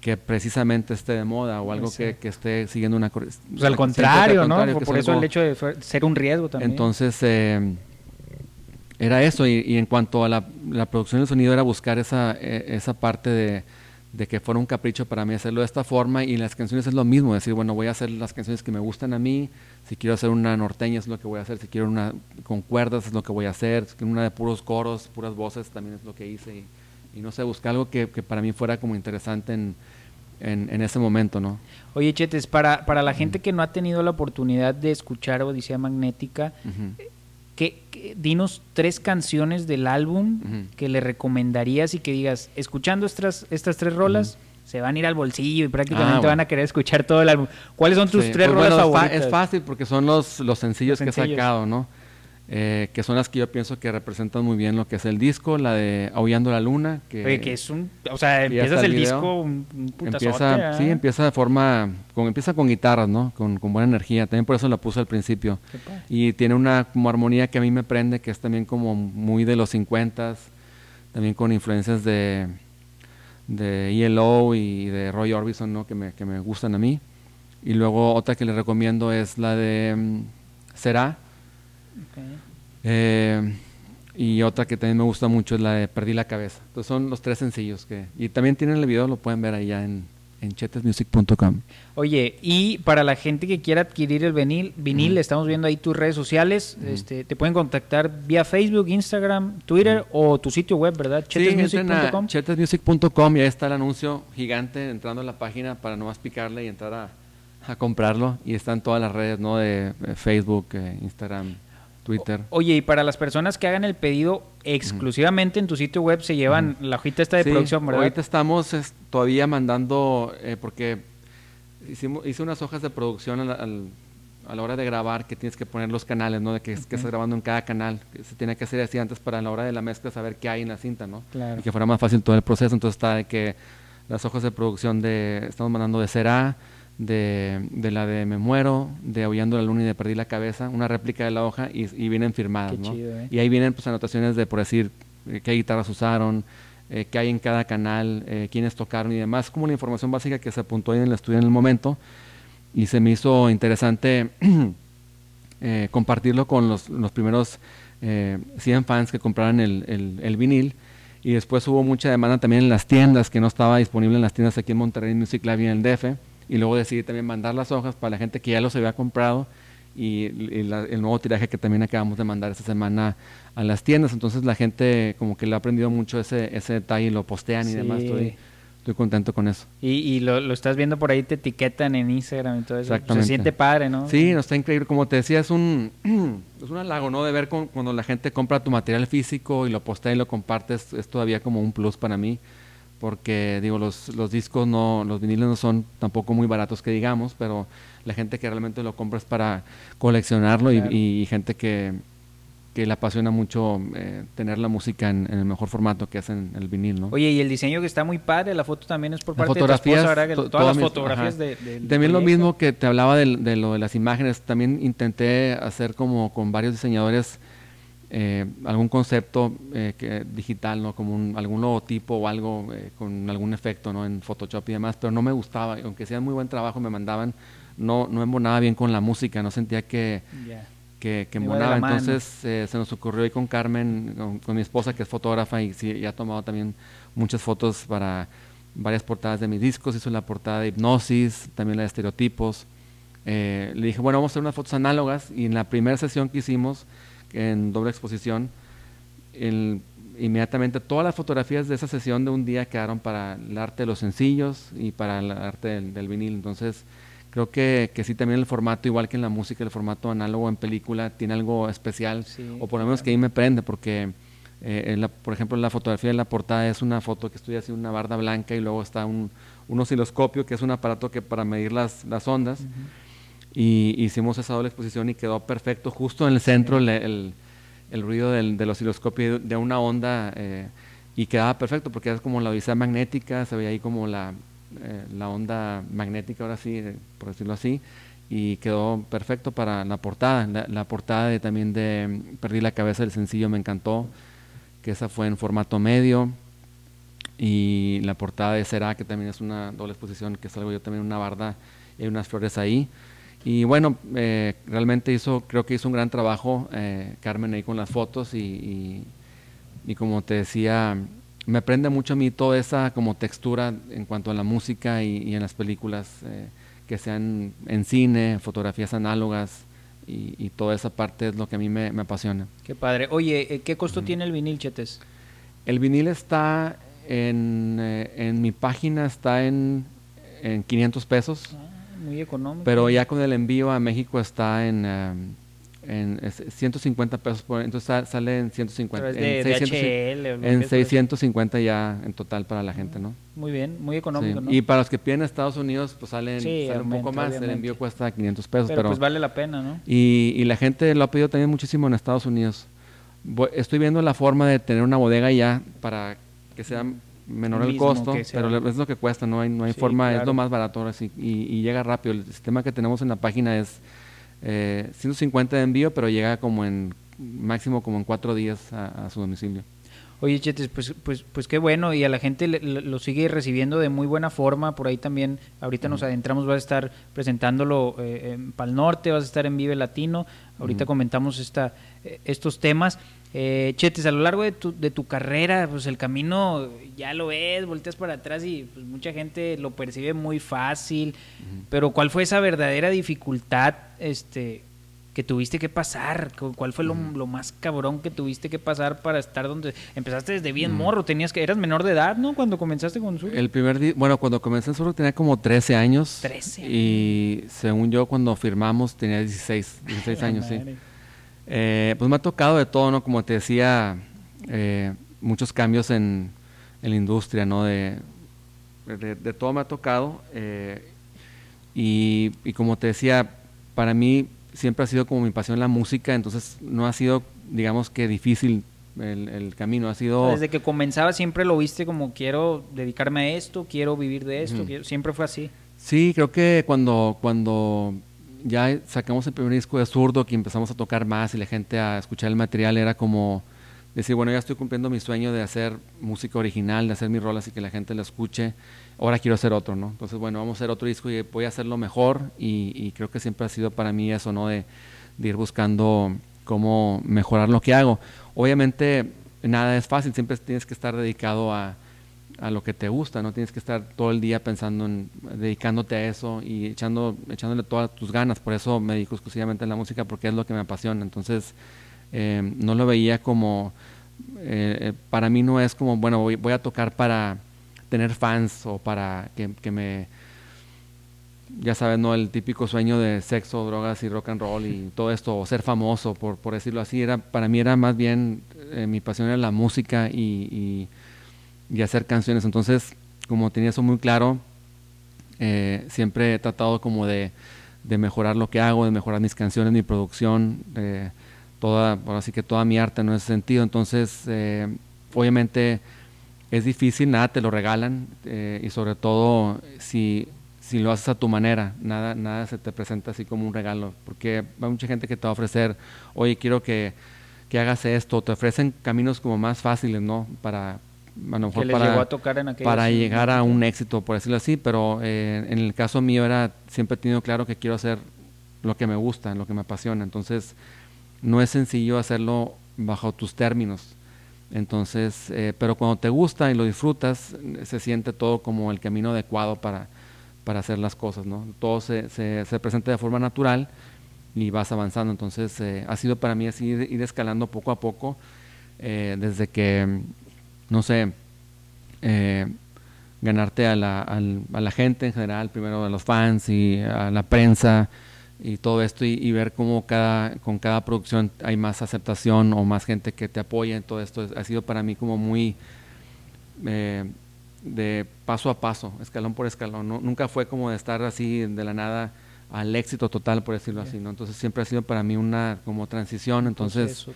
que precisamente esté de moda o algo que, que, esté siguiendo una pues al contrario, ¿no? Por, eso el hecho de ser un riesgo también. Entonces eh, era eso, y, en cuanto a la, producción del sonido era buscar esa, e, esa parte de, que fuera un capricho para mí hacerlo de esta forma, y las canciones es lo mismo, decir, bueno, voy a hacer las canciones que me gustan a mí, si quiero hacer una norteña es lo que voy a hacer, si quiero una con cuerdas es lo que voy a hacer, una de puros coros, puras voces también es lo que hice, y, no sé, buscar algo que, para mí fuera como interesante en, en, ese momento, ¿no? Oye, Chetes, para, para la gente que no ha tenido la oportunidad de escuchar Odisea Magnética, ¿Qué, dinos tres canciones del álbum que le recomendarías y que digas, escuchando estas, estas tres rolas, se van a ir al bolsillo y prácticamente ah, van a querer escuchar todo el álbum. ¿Cuáles son tus tres pues rolas favoritas? Es fácil porque son los, los sencillos que he sacado, ¿no? Eh, que son las que yo pienso que representan muy bien lo que es el disco, la de Aullando la Luna. Que, Oye, que es un. O sea, empiezas el, disco un, empieza, Sí, empieza de forma. Con, empieza con guitarras, ¿no? Con, con, buena energía. También por eso la puse al principio. Y tiene una como armonía que a mí me prende, que es también como muy de los 50 también con influencias de, de ELO y de Roy Orbison, ¿no? Que me, que me gustan a mí. Y luego otra que les recomiendo es la de um, Eh, y otra que también me gusta mucho es la de Perdí la cabeza. Entonces son los tres sencillos que... Y también tienen el video, lo pueden ver allá en, en chetesmusic.com. Oye, y para la gente que quiera adquirir el vinil, vinil estamos viendo ahí tus redes sociales, este, te pueden contactar vía Facebook, Instagram, Twitter o tu sitio web, ¿verdad? Chetesmusic.com. chetesmusic.com y ahí está el anuncio gigante entrando a la página para no más picarle y entrar a, a comprarlo. Y están todas las redes, ¿no? De, Facebook, eh, Instagram. Twitter. oye, y para las personas que hagan el pedido exclusivamente en tu sitio web, se llevan la hojita esta de producción, ¿verdad? Ahorita estamos todavía mandando, eh, porque hicimos, hice unas hojas de producción a la hora de grabar, que tienes que poner los canales, ¿no? De que, estás grabando en cada canal. Que se tiene que hacer así antes para la hora de la mezcla saber qué hay en la cinta, ¿no? Claro. Y que fuera más fácil todo el proceso. Entonces está de que las hojas de producción de, estamos mandando de Será, de, de, la de Me Muero, de Aullando la Luna y de Perdí la Cabeza, una réplica de la hoja y, vienen firmadas. ¿no? ¿eh? Y ahí vienen pues anotaciones de, por decir, eh, qué guitarras usaron, eh, qué hay en cada canal, eh, quiénes tocaron y demás, como la información básica que se apuntó ahí en el estudio en el momento. Y se me hizo interesante compartirlo con los, los primeros 100 fans que compraron el, el, el vinil y después hubo mucha demanda también en las tiendas que no estaba disponible en las tiendas aquí en Monterrey Music Lab y en el DF y luego decidí también mandar las hojas para la gente que ya los había comprado y, el nuevo tiraje que también acabamos de mandar esta semana a las tiendas. Entonces la gente como que le ha aprendido mucho ese, ese detalle y lo postean y demás. Estoy estoy contento con eso. Y, lo, estás viendo por ahí, te etiquetan en Instagram y todo eso. Se siente padre, ¿no? Sí, no está increíble. Como te decía, es un, es un halago, ¿no? De ver cuando la gente compra tu material físico y lo postea y lo compartes, es todavía como un plus para mí. Porque, digo, los, los discos no, los viniles no son tampoco muy baratos que digamos, pero la gente que realmente lo compra es para coleccionarlo y gente que, que le apasiona mucho eh, tener la música en, el mejor formato que hacen el vinil, ¿no? Oye, y el diseño que está muy padre, la foto también es por parte de tu esposa, ¿verdad? todas las fotografías de, También lo mismo que te hablaba de, lo de las imágenes, también intenté hacer como con varios diseñadores eh, algún concepto eh, que, digital, ¿no? Como un, algún logotipo o algo con algún efecto, ¿no? En Photoshop y demás, pero no me gustaba, aunque sea muy buen trabajo me mandaban, no, no embonaba bien con la música, no sentía que que, que Entonces eh, se nos ocurrió ahí con Carmen, con, mi esposa que es fotógrafa y, sí, ha tomado también muchas fotos para varias portadas de mis discos. Hizo la portada de Hipnosis, también la de Estereotipos. Eh, le dije, bueno, vamos a hacer unas fotos análogas y en la primera sesión que hicimos, en doble exposición, inmediatamente todas las fotografías de esa sesión de un día quedaron para el arte de los sencillos y para el arte del, del vinil. Entonces, creo que, que sí también el formato, igual que en la música, el formato análogo en película tiene algo especial, o por lo menos que ahí me prende, porque eh, por ejemplo la fotografía de la portada es una foto que estoy haciendo una barda blanca y luego está un, un osciloscopio, que es un aparato que para medir las, las ondas, y hicimos esa doble exposición y quedó perfecto, justo en el centro el, el, ruido del, del, osciloscopio de una onda, eh, y quedaba perfecto porque es como la odisea magnética, se veía ahí como la eh, la onda magnética, ahora sí, eh, por decirlo así, y quedó perfecto para la portada. La, portada de, también de mm, Perdí la cabeza del sencillo me encantó, que esa fue en formato medio. Y la portada de Será, que también es una doble exposición, que salgo yo también una barda y hay unas flores ahí. Y bueno, eh, realmente hizo, creo que hizo un gran trabajo Carmen ahí con las fotos y, y como te decía, me aprende mucho a mí toda esa como textura en cuanto a la música y, en las películas, eh, que sean en cine, fotografías análogas y, toda esa parte es lo que a mí me, apasiona. Qué padre. Oye, eh, ¿qué costo tiene el vinil, Chetes? El vinil está en, eh, en mi página, está en, en 500 pesos. Ah, muy económico. Pero ya con el envío a México está en en 150 pesos por entonces sale en 150 en, 650 ya en total para la gente no muy bien muy económico y para los que piden Estados Unidos pues salen, un poco más el envío cuesta 500 pesos pero, pues vale la pena no y, y, la gente lo ha pedido también muchísimo en Estados Unidos. Estoy viendo la forma de tener una bodega ya para que sea menor el costo pero es lo que cuesta no hay no hay forma es lo más barato ahora sí y, y llega rápido. El sistema que tenemos en la página es eh, 150 de envío, pero llega como en máximo como en cuatro días a, su domicilio. Oye, Chetes, pues, pues, pues qué bueno, y a la gente lo sigue recibiendo de muy buena forma. Por ahí también, ahorita nos adentramos, vas a estar presentándolo eh, en Pal Norte, vas a estar en Vive Latino. Ahorita comentamos esta, eh, estos temas. Eh, Chetes, a lo largo de tu, de tu carrera, pues el camino ya lo ves, volteas para atrás y pues, mucha gente lo percibe muy fácil, pero ¿cuál fue esa verdadera dificultad este, que tuviste que pasar? ¿Cuál fue lo, más cabrón que tuviste que pasar para estar donde empezaste desde bien morro? Tenías que eras menor de edad, ¿no? Cuando comenzaste con Sur. El primer bueno, cuando comencé en Sur tenía como 13 años. 13. Y según yo cuando firmamos tenía 16, 16 años, sí. Eh, pues me ha tocado de todo, ¿no? Como te decía, eh, muchos cambios en, la industria, ¿no? De, de, todo me ha tocado. Eh, y, como te decía, para mí siempre ha sido como mi pasión la música, entonces no ha sido, digamos que difícil el, camino, ha sido... Desde que comenzaba siempre lo viste como quiero dedicarme a esto, quiero vivir de esto, siempre fue así. Sí, creo que cuando, cuando ya sacamos el primer disco de zurdo, que empezamos a tocar más y la gente a escuchar el material, era como decir, bueno, ya estoy cumpliendo mi sueño de hacer música original, de hacer mis rolas y que la gente la escuche, ahora quiero hacer otro, ¿no? Entonces, bueno, vamos a hacer otro disco y voy a hacerlo mejor y, creo que siempre ha sido para mí eso, ¿no? De, de, ir buscando cómo mejorar lo que hago. Obviamente, nada es fácil, siempre tienes que estar dedicado a a lo que te gusta, no tienes que estar todo el día pensando en dedicándote a eso y echando, echándole todas tus ganas. Por eso me dedico exclusivamente a la música porque es lo que me apasiona. Entonces, eh, no lo veía como, eh, para mí no es como, bueno, voy, voy, a tocar para tener fans o para que, me, ya sabes, ¿no? El típico sueño de sexo, drogas y rock and roll y todo esto, o ser famoso, por, por decirlo así, era, para mí era más bien, eh, mi pasión era la música y, y, hacer canciones. Entonces, como tenía eso muy claro, eh, siempre he tratado como de, de, mejorar lo que hago, de mejorar mis canciones, mi producción, toda, así que toda mi arte en ese sentido. Entonces, eh, obviamente es difícil, nada te lo regalan eh, y sobre todo si, si lo haces a tu manera, nada, nada se te presenta así como un regalo, porque hay mucha gente que te va a ofrecer, oye, quiero que, que hagas esto, te ofrecen caminos como más fáciles, ¿no? Para, a lo mejor para, para llegar a un éxito, por decirlo así, pero eh, en el caso mío era, siempre he tenido claro que quiero hacer lo que me gusta, lo que me apasiona, entonces no es sencillo hacerlo bajo tus términos. Entonces, eh, pero cuando te gusta y lo disfrutas, se siente todo como el camino adecuado para, para hacer las cosas, ¿no? Todo se, se, presenta de forma natural y vas avanzando. Entonces, eh, ha sido para mí así ir, escalando poco a poco, eh, desde que, no sé, ganarte a la, a la gente en general, primero a los fans y a la prensa, y todo esto y, ver cómo cada, con cada producción hay más aceptación o más gente que te apoya en todo esto. Ha sido para mí como muy eh, de paso a paso, escalón por escalón. Nunca fue como de estar así de la nada al éxito total, por decirlo así. ¿no? Entonces siempre ha sido para mí una como transición. Entonces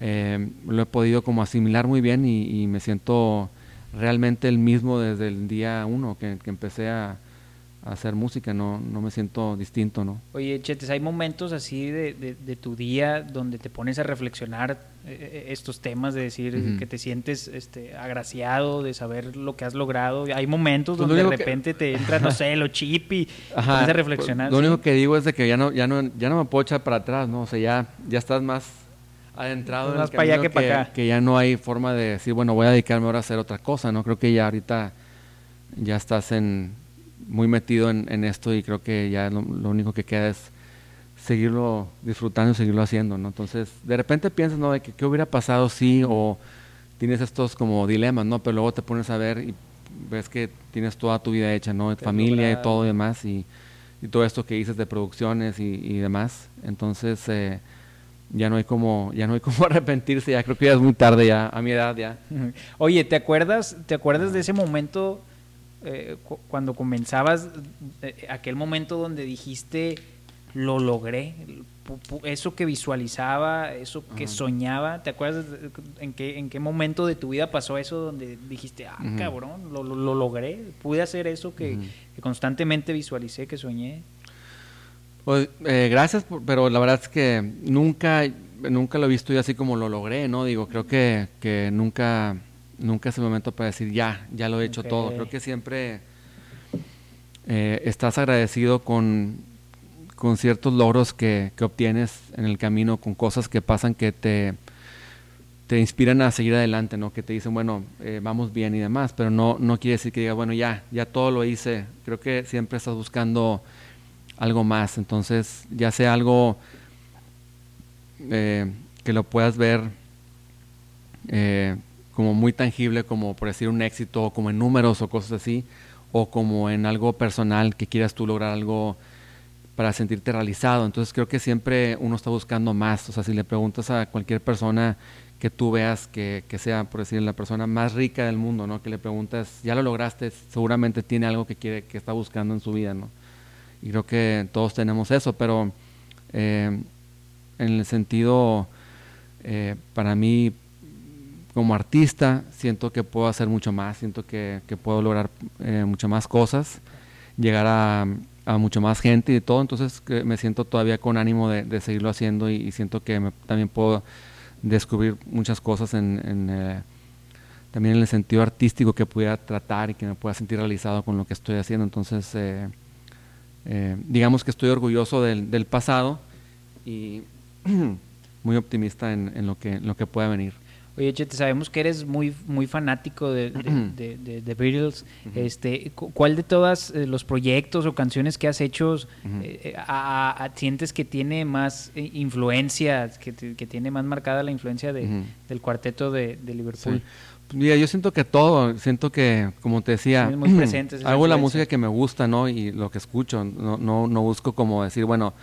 eh, lo he podido como asimilar muy bien y, me siento realmente el mismo desde el día uno que empecé a hacer música, no, no me siento distinto, ¿no? Oye, Chetes, ¿hay momentos así de, de, tu día donde te pones a reflexionar eh, eh, estos temas, de decir que te sientes este, agraciado, de saber lo que has logrado? ¿Hay momentos pues donde de repente te entra, no sé, lo chip y te pones a reflexionar? Lo único que digo es de que ya no, ya no, ya no me puedo echar para atrás, ¿no? O sea, ya, ya estás más adentrado más para allá que, para acá. que ya no hay forma de decir, bueno, voy a dedicarme ahora a hacer otra cosa, ¿no? Creo que ya ahorita ya estás en muy metido en, esto y creo que ya lo, único que queda es seguirlo disfrutando y seguirlo haciendo, ¿no? Entonces, de repente piensas, ¿no? De que qué hubiera pasado si o tienes estos como dilemas, ¿no? Pero luego te pones a ver y ves que tienes toda tu vida hecha, ¿no? Familia y todo demás y, y, todo esto que dices de producciones y, demás. Entonces, eh, ya no hay como ya no hay como arrepentirse, ya creo que ya es muy tarde ya, a mi edad ya. Oye, ¿te acuerdas, te acuerdas de ese momento eh, cuando comenzabas, eh, aquel momento donde dijiste, lo logré, eso que visualizaba, eso que soñaba, ¿te acuerdas en qué, en qué momento de tu vida pasó eso donde dijiste, ah, cabrón, lo, lo, logré, pude hacer eso que, constantemente visualicé, que soñé? Pues, eh, gracias, pero la verdad es que nunca, nunca lo he visto yo así como lo logré, ¿no? Digo, creo que, que nunca nunca es el momento para decir ya, ya lo he hecho todo. Creo que siempre eh, estás agradecido con, con ciertos logros que, que, obtienes en el camino, con cosas que pasan que te, te inspiran a seguir adelante, ¿no? Que te dicen, bueno, eh, vamos bien y demás, pero no, no quiere decir que diga, bueno, ya, ya todo lo hice. Creo que siempre estás buscando algo más. Entonces, ya sea algo eh, que lo puedas ver como muy tangible, como por decir un éxito, como en números o cosas así, o como en algo personal que quieras tú lograr algo para sentirte realizado. Entonces creo que siempre uno está buscando más. O sea, si le preguntas a cualquier persona que tú veas que, que sea, por decir, la persona más rica del mundo, ¿no? Que le preguntas, ya lo lograste, seguramente tiene algo que quiere, que está buscando en su vida, ¿no? Y creo que todos tenemos eso, pero eh, en el sentido, eh, para mí, como artista siento que puedo hacer mucho más, siento que, puedo lograr eh, muchas más cosas, llegar a, mucho más gente y todo, entonces me siento todavía con ánimo de, seguirlo haciendo y, siento que también puedo descubrir muchas cosas en, eh, también en el sentido artístico que pudiera tratar y que me pueda sentir realizado con lo que estoy haciendo, entonces eh, digamos que estoy orgulloso del, pasado y muy optimista en, lo, que, en lo que pueda venir. Oye, Chete, sabemos que eres muy, muy fanático de, de, Beatles. este, ¿Cuál de todos eh, los proyectos o canciones que has hecho eh, a, sientes que tiene más eh, influencia, que, que, tiene más marcada la influencia del cuarteto de, Liverpool? Mira, yo siento que todo, siento que, como te decía, hago la música que me gusta, ¿no? Y lo que escucho, no, no, no busco como decir, bueno,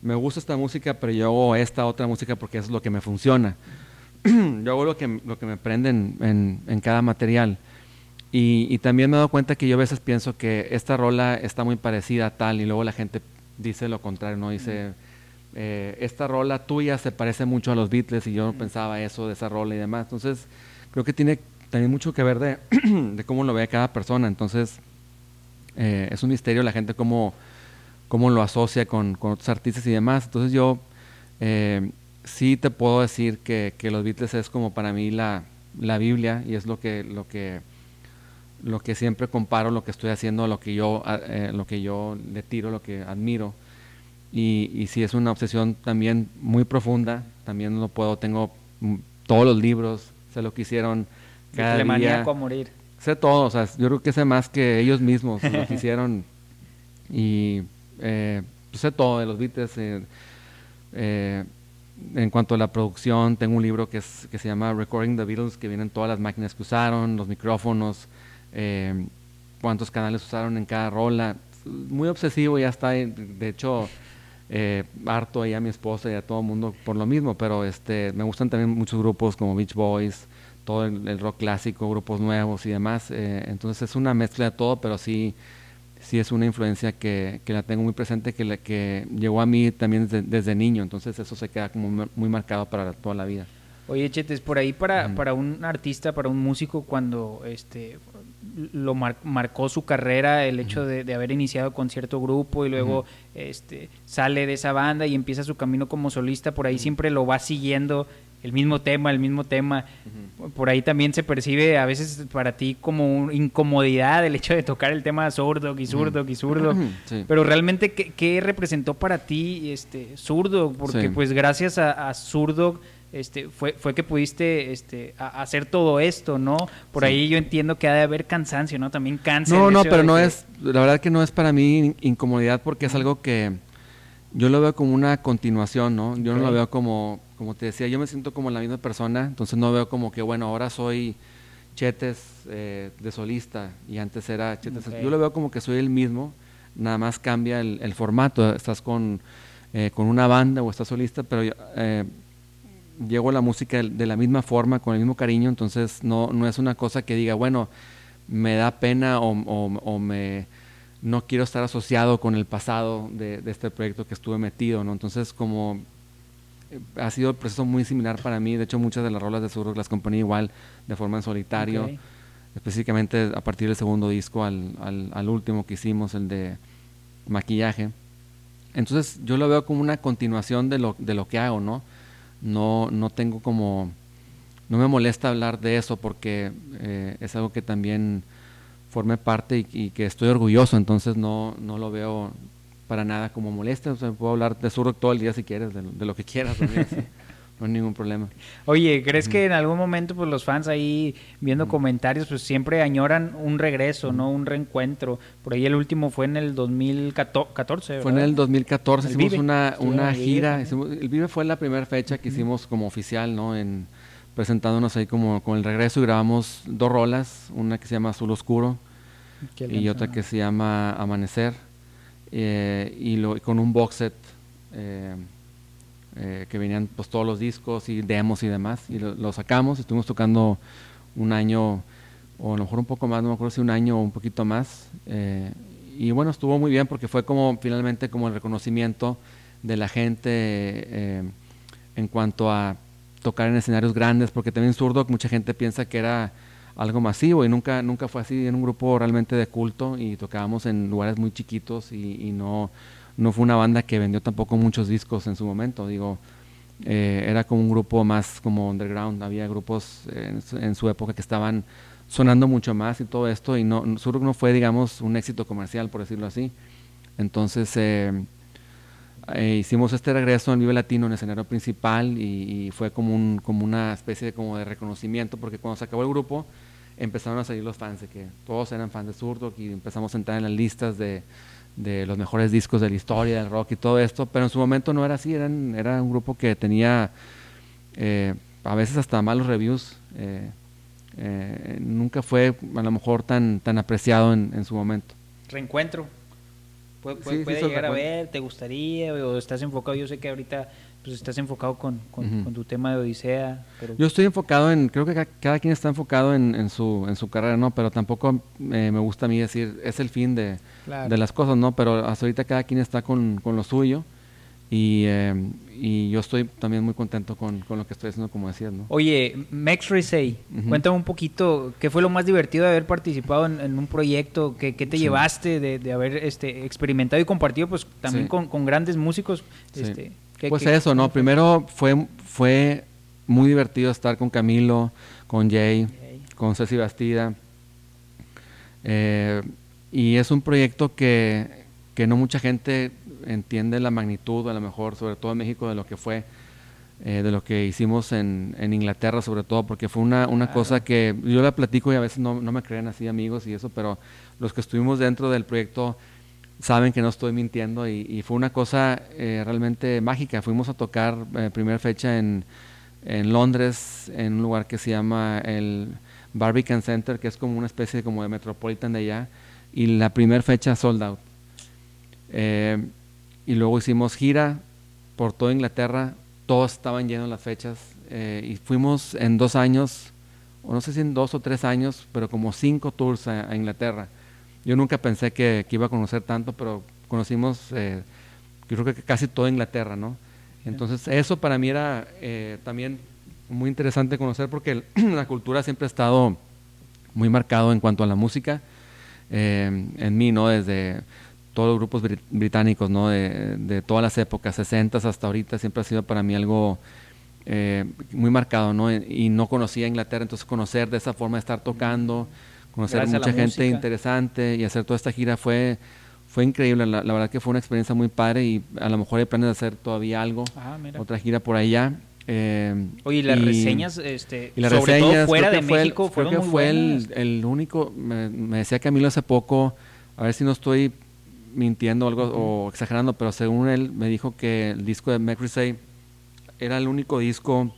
me gusta esta música, pero yo hago esta otra música porque es lo que me funciona. yo hago lo que, lo que me prende en, en, cada material. Y, y, también me he dado cuenta que yo a veces pienso que esta rola está muy parecida a tal y luego la gente dice lo contrario, ¿no? Dice, eh, esta rola tuya se parece mucho a los Beatles y yo no pensaba eso de esa rola y demás. Entonces, creo que tiene también mucho que ver de, de cómo lo ve cada persona. Entonces, eh, es un misterio la gente cómo, cómo lo asocia con, con, otros artistas y demás. Entonces, yo eh, sí te puedo decir que, que, los Beatles es como para mí la, la Biblia y es lo que, lo que lo que siempre comparo, lo que estoy haciendo, lo que yo, eh, lo que yo le tiro, lo que admiro. Y, y sí es una obsesión también muy profunda, también lo puedo, tengo todos los libros, sé lo que hicieron cada día. a morir. Sé todo, o sea, yo creo que sé más que ellos mismos lo que hicieron. Y eh, pues sé todo de los Beatles. Eh, eh, en cuanto a la producción, tengo un libro que, es, que se llama Recording the Beatles, que vienen todas las máquinas que usaron, los micrófonos, cuántos canales usaron en cada rola. Muy obsesivo, ya está, de hecho, harto ahí a mi esposa y a todo el mundo por lo mismo, pero este, me gustan también muchos grupos como Beach Boys, todo el, rock clásico, grupos nuevos y demás. Eh, entonces es una mezcla de todo, pero sí, sí es una influencia que, que la tengo muy presente, que, la, que llegó a mí también desde, niño. Entonces eso se queda como muy marcado para toda la vida. Oye, Chetes, por ahí para, para un artista, para un músico, cuando este lo marcó su carrera el hecho de, de, haber iniciado con cierto grupo y luego este sale de esa banda y empieza su camino como solista, por ahí siempre lo va siguiendo el mismo tema, el mismo tema. Por ahí también se percibe a veces para ti como una incomodidad el hecho de tocar el tema zurdo y zurdo y zurdo. Pero realmente, ¿qué, representó para ti este zurdo? Porque pues gracias a, zurdo este, fue, fue que pudiste este, hacer todo esto, ¿no? Por ahí yo entiendo que ha de haber cansancio, ¿no? También cansancio. No, no, pero no es, la verdad que no es para mí incomodidad porque es algo que yo lo veo como una continuación, ¿no? Yo no lo veo como, como te decía, yo me siento como la misma persona, entonces no veo como que, bueno, ahora soy Chetes eh, de solista y antes era Chetes. Yo lo veo como que soy el mismo, nada más cambia el, formato, estás con, eh, con una banda o estás solista, pero eh, llego a la música de la misma forma, con el mismo cariño, entonces no, no es una cosa que diga, bueno, me da pena o, o me no quiero estar asociado con el pasado de, este proyecto que estuve metido, ¿no? Entonces, como ha sido el proceso muy similar para mí, de hecho muchas de las rolas de Surrock las componí igual de forma en solitario, específicamente a partir del segundo disco al, al, último que hicimos, el de maquillaje. Entonces yo lo veo como una continuación de lo, de lo que hago, ¿no? No, no tengo como, no me molesta hablar de eso porque eh, es algo que también formé parte y, que estoy orgulloso, entonces no, no lo veo para nada como molesta. O sea, puedo hablar de Surrock todo el día si quieres, de, lo que quieras. no hay ningún problema. Oye, ¿crees que en algún momento pues los fans ahí viendo comentarios pues siempre añoran un regreso, ¿no? Un reencuentro. Por ahí el último fue en el 2014, Fue en el 2014, hicimos una, una gira. el Vive fue la primera fecha que hicimos como oficial, ¿no? En, presentándonos ahí como con el regreso y grabamos dos rolas, una que se llama Azul Oscuro y otra que se llama Amanecer, eh, y lo, con un box set eh, eh, que venían pues todos los discos y demos y demás, y lo, sacamos, estuvimos tocando un año, o a lo mejor un poco más, no me acuerdo si un año o un poquito más, y bueno, estuvo muy bien porque fue como finalmente como el reconocimiento de la gente en cuanto a tocar en escenarios grandes, porque también Surdoc mucha gente piensa que era algo masivo y nunca, nunca fue así, en un grupo realmente de culto y tocábamos en lugares muy chiquitos y, no, no fue una banda que vendió tampoco muchos discos en su momento, digo, eh, era como un grupo más como underground, había grupos en, su época que estaban sonando mucho más y todo esto y no, no fue digamos un éxito comercial por decirlo así, entonces eh, eh, hicimos este regreso en Vive Latino en el escenario principal y, fue como, un, como una especie de, como de reconocimiento porque cuando se acabó el grupo empezaron a salir los fans, de que todos eran fans de Zurdo y empezamos a entrar en las listas de, de, los mejores discos de la historia del rock y todo esto, pero en su momento no era así, eran, era un grupo que tenía eh, a veces hasta malos reviews. Eh, eh, nunca fue a lo mejor tan, tan apreciado en, su momento. Reencuentro. Puede, llegar a ver, te gustaría, o estás enfocado, yo sé que ahorita pues estás enfocado con, tu tema de Odisea. Yo estoy enfocado en, creo que cada, quien está enfocado en, su, en su carrera, ¿no? Pero tampoco eh, me gusta a mí decir, es el fin de, de, las cosas, ¿no? Pero hasta ahorita cada quien está con, con lo suyo y, eh, y, yo estoy también muy contento con, con, lo que estoy haciendo, como decías, ¿no? Oye, Max Resay, cuéntame un poquito, ¿qué fue lo más divertido de haber participado en, un proyecto? ¿Qué, qué te llevaste de, de, haber este, experimentado y compartido pues también con, con, grandes músicos? Este, pues eso, ¿no? Primero fue, fue muy divertido estar con Camilo, con Jay, con Ceci Bastida. Eh, y es un proyecto que, que, no mucha gente entiende la magnitud, a lo mejor, sobre todo en México, de lo que fue, eh, de lo que hicimos en, en, Inglaterra, sobre todo, porque fue una, una cosa que yo la platico y a veces no, no me creen así amigos y eso, pero los que estuvimos dentro del proyecto saben que no estoy mintiendo y, fue una cosa eh, realmente mágica. Fuimos a tocar eh, primera fecha en, en, Londres, en un lugar que se llama el Barbican Center, que es como una especie como de Metropolitan de allá, y la primera fecha sold out. Eh, y luego hicimos gira por toda Inglaterra, todos estaban llenos las fechas, y fuimos en dos años, o no sé si en dos o tres años, pero como cinco tours a Inglaterra yo nunca pensé que, iba a conocer tanto, pero conocimos, eh, yo creo que casi toda Inglaterra, ¿no? Entonces, eso para mí era eh, también muy interesante conocer porque la cultura siempre ha estado muy marcado en cuanto a la música eh, en mí, ¿no? Desde todos los grupos británicos, ¿no? De, todas las épocas, 60 hasta ahorita, siempre ha sido para mí algo muy marcado, ¿no? Y no conocía Inglaterra, entonces conocer de esa forma de estar tocando conocer a mucha gente interesante y hacer toda esta gira fue fue increíble, la, verdad que fue una experiencia muy padre y a lo mejor hay planes de hacer todavía algo, ah, otra gira por allá. Eh, Oye, y las reseñas, este, sobre todo fuera de México, creo que fue el, el, único, me, me, decía Camilo hace poco, a ver si no estoy mintiendo algo o exagerando, pero según él me dijo que el disco de McRisey era el único disco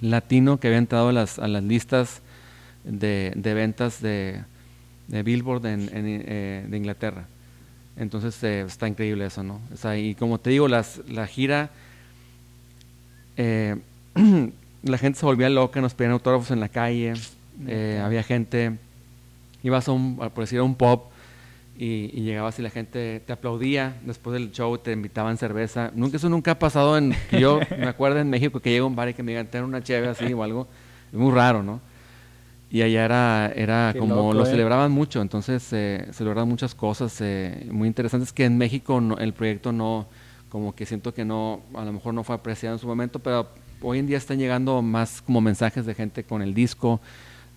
latino que había entrado a las, a las listas de, de ventas de, de Billboard en, eh, de Inglaterra. Entonces eh, está increíble eso, ¿no? y como te digo, las, la gira, eh, la gente se volvía loca, nos pedían autógrafos en la calle, había gente, ibas a un, por decir, a un pop y, y, llegabas y la gente te aplaudía después del show, te invitaban cerveza. Nunca, eso nunca ha pasado en, yo me acuerdo en México que llega un bar y que me digan, tener una chévere así o algo, es muy raro, ¿no? Y allá era, era como lo ¿eh? celebraban mucho, entonces se celebraban muchas cosas eh, muy interesantes que en México el proyecto no, como que siento que no, a lo mejor no fue apreciado en su momento, pero hoy en día están llegando más como mensajes de gente con el disco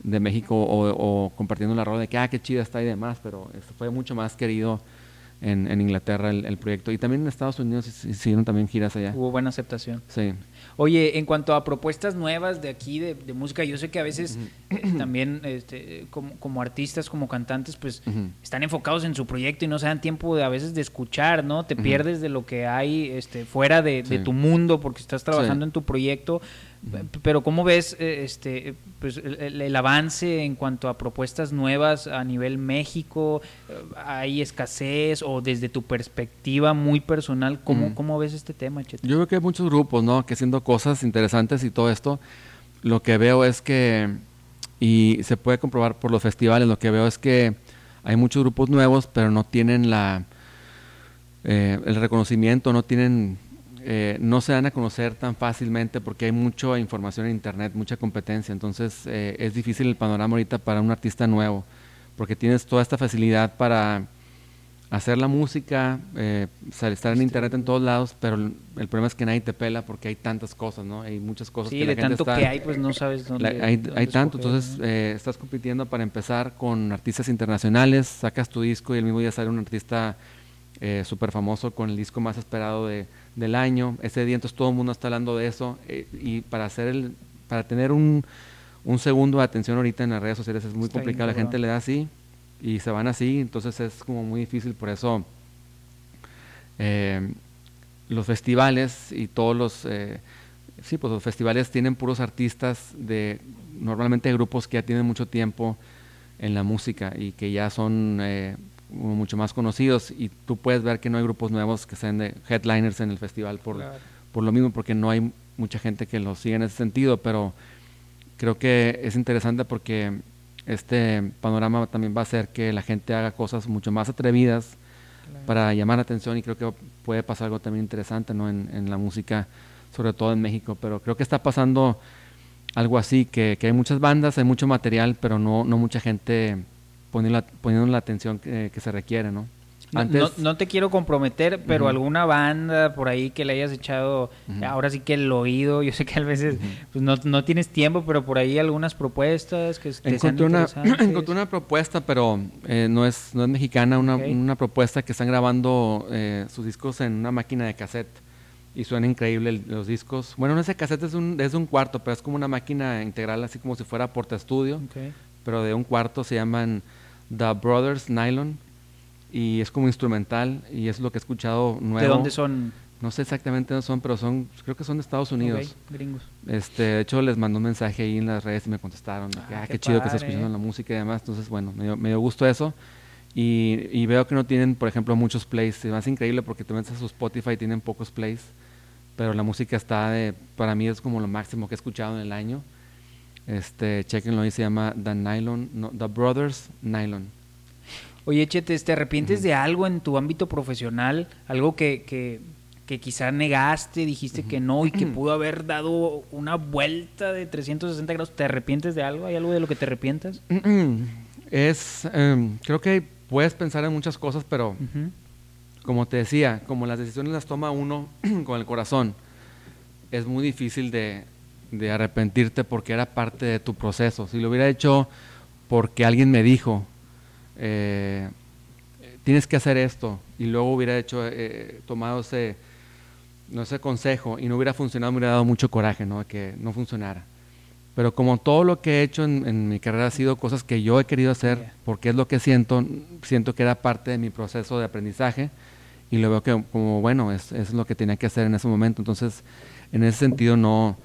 de México o, compartiendo la rola de que, ah, qué chida está y demás, pero fue mucho más querido en, en Inglaterra el, el, proyecto y también en Estados Unidos hicieron también giras allá. Hubo buena aceptación. Sí. Oye, en cuanto a propuestas nuevas de aquí, de, música, yo sé que a veces eh, también este, como, artistas, como cantantes, pues están enfocados en su proyecto y no se dan tiempo de, a veces de escuchar, ¿no? Te pierdes de lo que hay este, fuera de, tu mundo porque estás trabajando en tu proyecto. Pero ¿cómo ves eh, este, pues, el, avance en cuanto a propuestas nuevas a nivel México? ¿Hay escasez o desde tu perspectiva muy personal, cómo, cómo ves este tema, Yo creo que hay muchos grupos, ¿no? Que haciendo cosas interesantes y todo esto. Lo que veo es que, y se puede comprobar por los festivales, lo que veo es que hay muchos grupos nuevos, pero no tienen la, eh, el reconocimiento, no tienen eh, no se dan a conocer tan fácilmente porque hay mucha información en internet, mucha competencia, entonces eh, es difícil el panorama ahorita para un artista nuevo, porque tienes toda esta facilidad para hacer la música, eh, estar en internet en todos lados, pero el, problema es que nadie te pela porque hay tantas cosas, ¿no? Hay muchas cosas que la de tanto que hay, pues no sabes dónde. hay, hay tanto, entonces estás compitiendo para empezar con artistas internacionales, sacas tu disco y el mismo día sale un artista súper famoso con el disco más esperado de del año, ese día entonces todo el mundo está hablando de eso eh, y para hacer el, para tener un, un, segundo de atención ahorita en las redes sociales es muy complicado, la gente le da así y se van así, entonces es como muy difícil, por eso eh, los festivales y todos los, eh, sí, pues los festivales tienen puros artistas de normalmente grupos que ya tienen mucho tiempo en la música y que ya son eh, mucho más conocidos y tú puedes ver que no hay grupos nuevos que sean de headliners en el festival por, por lo mismo, porque no hay mucha gente que los siga en ese sentido, pero creo que es interesante porque este panorama también va a hacer que la gente haga cosas mucho más atrevidas para llamar la atención y creo que puede pasar algo también interesante ¿no? en, en la música, sobre todo en México, pero creo que está pasando algo así, que, que, hay muchas bandas, hay mucho material, pero no, no mucha gente poniendo la, poniendo la atención que, se requiere, ¿no? Antes, no, te quiero comprometer, pero alguna banda por ahí que le hayas echado, ahora sí que el oído, yo sé que a veces pues no, no, tienes tiempo, pero por ahí algunas propuestas que, que encontré, una, encontré una propuesta, pero eh, no, es, no es mexicana, una, una propuesta que están grabando eh, sus discos en una máquina de cassette y suena increíble los discos. Bueno, no ese cassette es un, es un cuarto, pero es como una máquina integral, así como si fuera porta estudio, pero de un cuarto se llaman The Brothers Nylon y es como instrumental y es lo que he escuchado nuevo. ¿De dónde son? No sé exactamente dónde son, pero son, creo que son de Estados Unidos. gringos. Este, de hecho, les mandó un mensaje ahí en las redes y me contestaron. Ah, ah, qué, chido que estás escuchando la música y demás. Entonces, bueno, me dio, me dio gusto eso. Y, veo que no tienen, por ejemplo, muchos plays. Es más increíble porque tú metes a su Spotify y tienen pocos plays. Pero la música está de, para mí es como lo máximo que he escuchado en el año. Este, chequenlo ahí, se llama The Nylon, The Brothers Nylon. Oye, Chete, ¿te arrepientes de algo en tu ámbito profesional? Algo que, que, que quizá negaste, dijiste que no y que pudo haber dado una vuelta de 360 grados. ¿Te arrepientes de algo? ¿Hay algo de lo que te arrepientas? Es, em, creo que puedes pensar en muchas cosas, pero como te decía, como las decisiones las toma uno con el corazón, es muy difícil de, arrepentirte porque era parte de tu proceso. Si lo hubiera hecho porque alguien me dijo, eh, tienes que hacer esto, y luego hubiera hecho, eh, tomado ese, no ese consejo y no hubiera funcionado, me hubiera dado mucho coraje, ¿no? Que no funcionara. Pero como todo lo que he hecho en, mi carrera ha sido cosas que yo he querido hacer, porque es lo que siento, siento que era parte de mi proceso de aprendizaje y lo veo que como, bueno, es, es lo que tenía que hacer en ese momento. Entonces, en ese sentido no,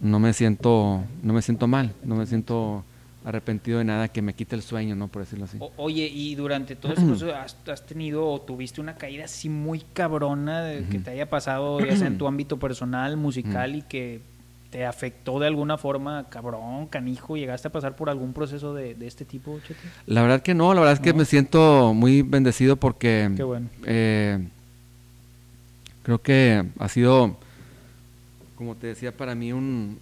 no, me, siento, no me siento mal, no me siento arrepentido de nada que me quite el sueño, ¿no? Por decirlo así. oye, y durante todo ese proceso has, tenido o tuviste una caída así muy cabrona de, que te haya pasado, ya sea en tu ámbito personal, musical y que ¿Te afectó de alguna forma, cabrón, canijo? ¿Llegaste a pasar por algún proceso de, este tipo, Chete? La verdad que no, la verdad es que me siento muy bendecido porque... Qué bueno. Eh, creo que ha sido, como te decía, para mí un,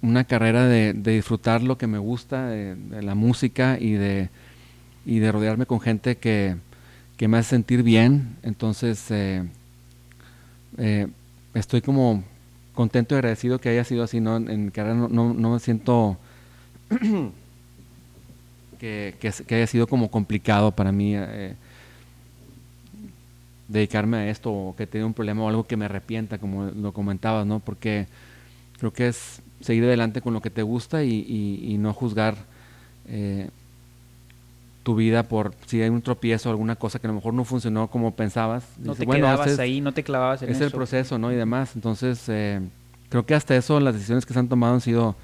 una carrera de, disfrutar lo que me gusta, de, la música y de, y de rodearme con gente que, que me hace sentir bien. Entonces, eh, eh, estoy como contento y agradecido que haya sido así, ¿no? En mi carrera no, no, me siento que, que, haya sido como complicado para mí eh, dedicarme a esto o que tenga un problema o algo que me arrepienta, como lo comentabas, ¿no? Porque creo que es seguir adelante con lo que te gusta y, y, no juzgar eh, tu vida por si hay un tropiezo o alguna cosa que a lo mejor no funcionó como pensabas. No te quedabas ahí, no te clavabas en es el proceso, ¿no? Y demás. Entonces, eh, creo que hasta eso las decisiones que se han tomado han sido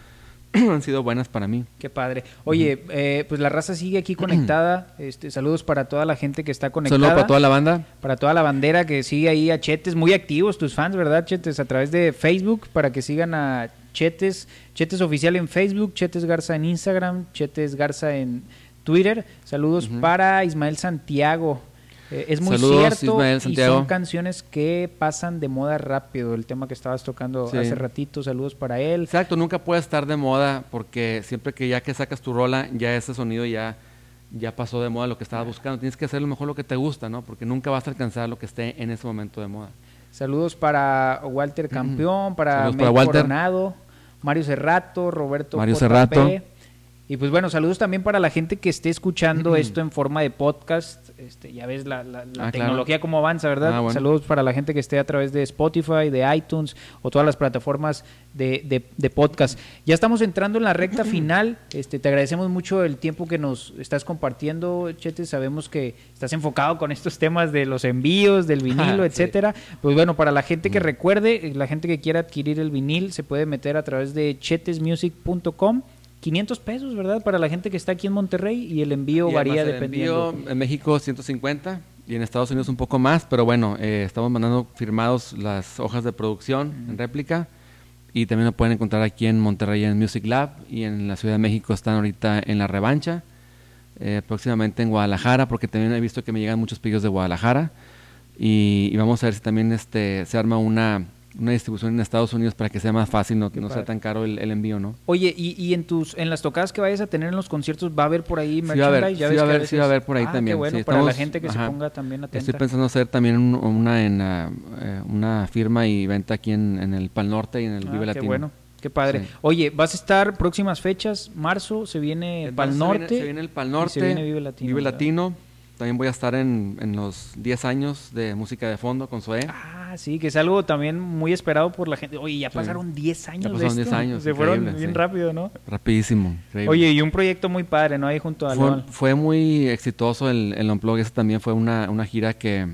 han sido buenas para mí. Qué padre. Oye, eh, pues la raza sigue aquí conectada. Este, saludos para toda la gente que está conectada. Saludos para toda la banda. Para toda la bandera que sigue ahí a Chetes. Muy activos tus fans, ¿verdad, Chetes? A través de Facebook para que sigan a Chetes. Chetes Oficial en Facebook, Chetes Garza en Instagram, Chetes Garza en Twitter. Saludos para Ismael Santiago. Eh, es muy cierto y son canciones que pasan de moda rápido. El tema que estabas tocando hace ratito, saludos para él. Exacto, nunca puede estar de moda porque siempre que ya que sacas tu rola, ya ese sonido ya, ya pasó de moda lo que estabas buscando. Tienes que hacer lo mejor lo que te gusta, ¿no? Porque nunca vas a alcanzar lo que esté en ese momento de moda. Saludos para Walter Campeón, para, Walter. Coronado, Mario Cerrato, Roberto Mario Cerrato. Y pues bueno, saludos también para la gente que esté escuchando esto en forma de podcast. Este, ya ves la, ah, tecnología cómo avanza, ¿verdad? Ah, saludos para la gente que esté a través de Spotify, de iTunes o todas las plataformas de, de, podcast. Ya estamos entrando en la recta final. Este, te agradecemos mucho el tiempo que nos estás compartiendo, Chete. Sabemos que estás enfocado con estos temas de los envíos, del vinilo, etcétera. Pues bueno, para la gente que recuerde, la gente que quiera adquirir el vinil, se puede meter a través de chetesmusic.com 500 pesos, ¿verdad? Para la gente que está aquí en Monterrey y el envío varía el dependiendo. Envío en México 150 y en Estados Unidos un poco más, pero bueno, eh, estamos mandando firmados las hojas de producción en réplica y también lo pueden encontrar aquí en Monterrey en Music Lab y en la Ciudad de México están ahorita en la revancha, eh, próximamente en Guadalajara, porque también he visto que me llegan muchos pedidos de Guadalajara y, y vamos a ver si también este se arma una una distribución en Estados Unidos para que sea más fácil, no, no sea tan caro el, envío, ¿no? Oye, y, en tus en las tocadas que vayas a tener en los conciertos, ¿va a haber por ahí merchandise? Sí, va a haber, sí, va a haber, sí va a haber por ahí ah, también. Qué bueno, para la gente que se ponga también atenta. Estoy pensando hacer también una en uh, eh, una firma y venta aquí en, el Pal Norte y en el ah, Vive Latino. Qué bueno. Qué padre. Oye, vas a estar próximas fechas, marzo, se viene Pal Norte. Se viene, el Pal Norte. se viene Vive Latino. Vive Latino también voy a estar en, en los 10 años de música de fondo con Zoé. Ah, sí, que es algo también muy esperado por la gente. Oye, ya pasaron 10 años. Ya pasaron 10 años. Se fueron bien rápido, ¿no? Rapidísimo. Oye, y un proyecto muy padre, ¿no? Ahí junto a Fue, fue muy exitoso el, el Unplug. Ese también fue una, una gira que,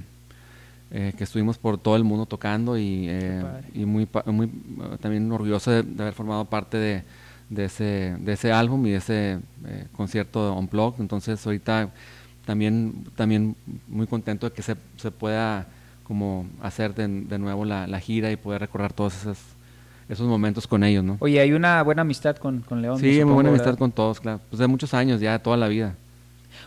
eh, que estuvimos por todo el mundo tocando y, eh, y muy, muy también orgulloso de, haber formado parte de, de, ese, de ese álbum y de ese eh, concierto Unplugged. Entonces, ahorita también, también muy contento de que se, se pueda como hacer de, de nuevo la, la, gira y poder recorrer todos esos, esos momentos con ellos, ¿no? Oye, hay una buena amistad con, con León. Sí, muy buena amistad con todos, claro. Pues de muchos años ya, toda la vida.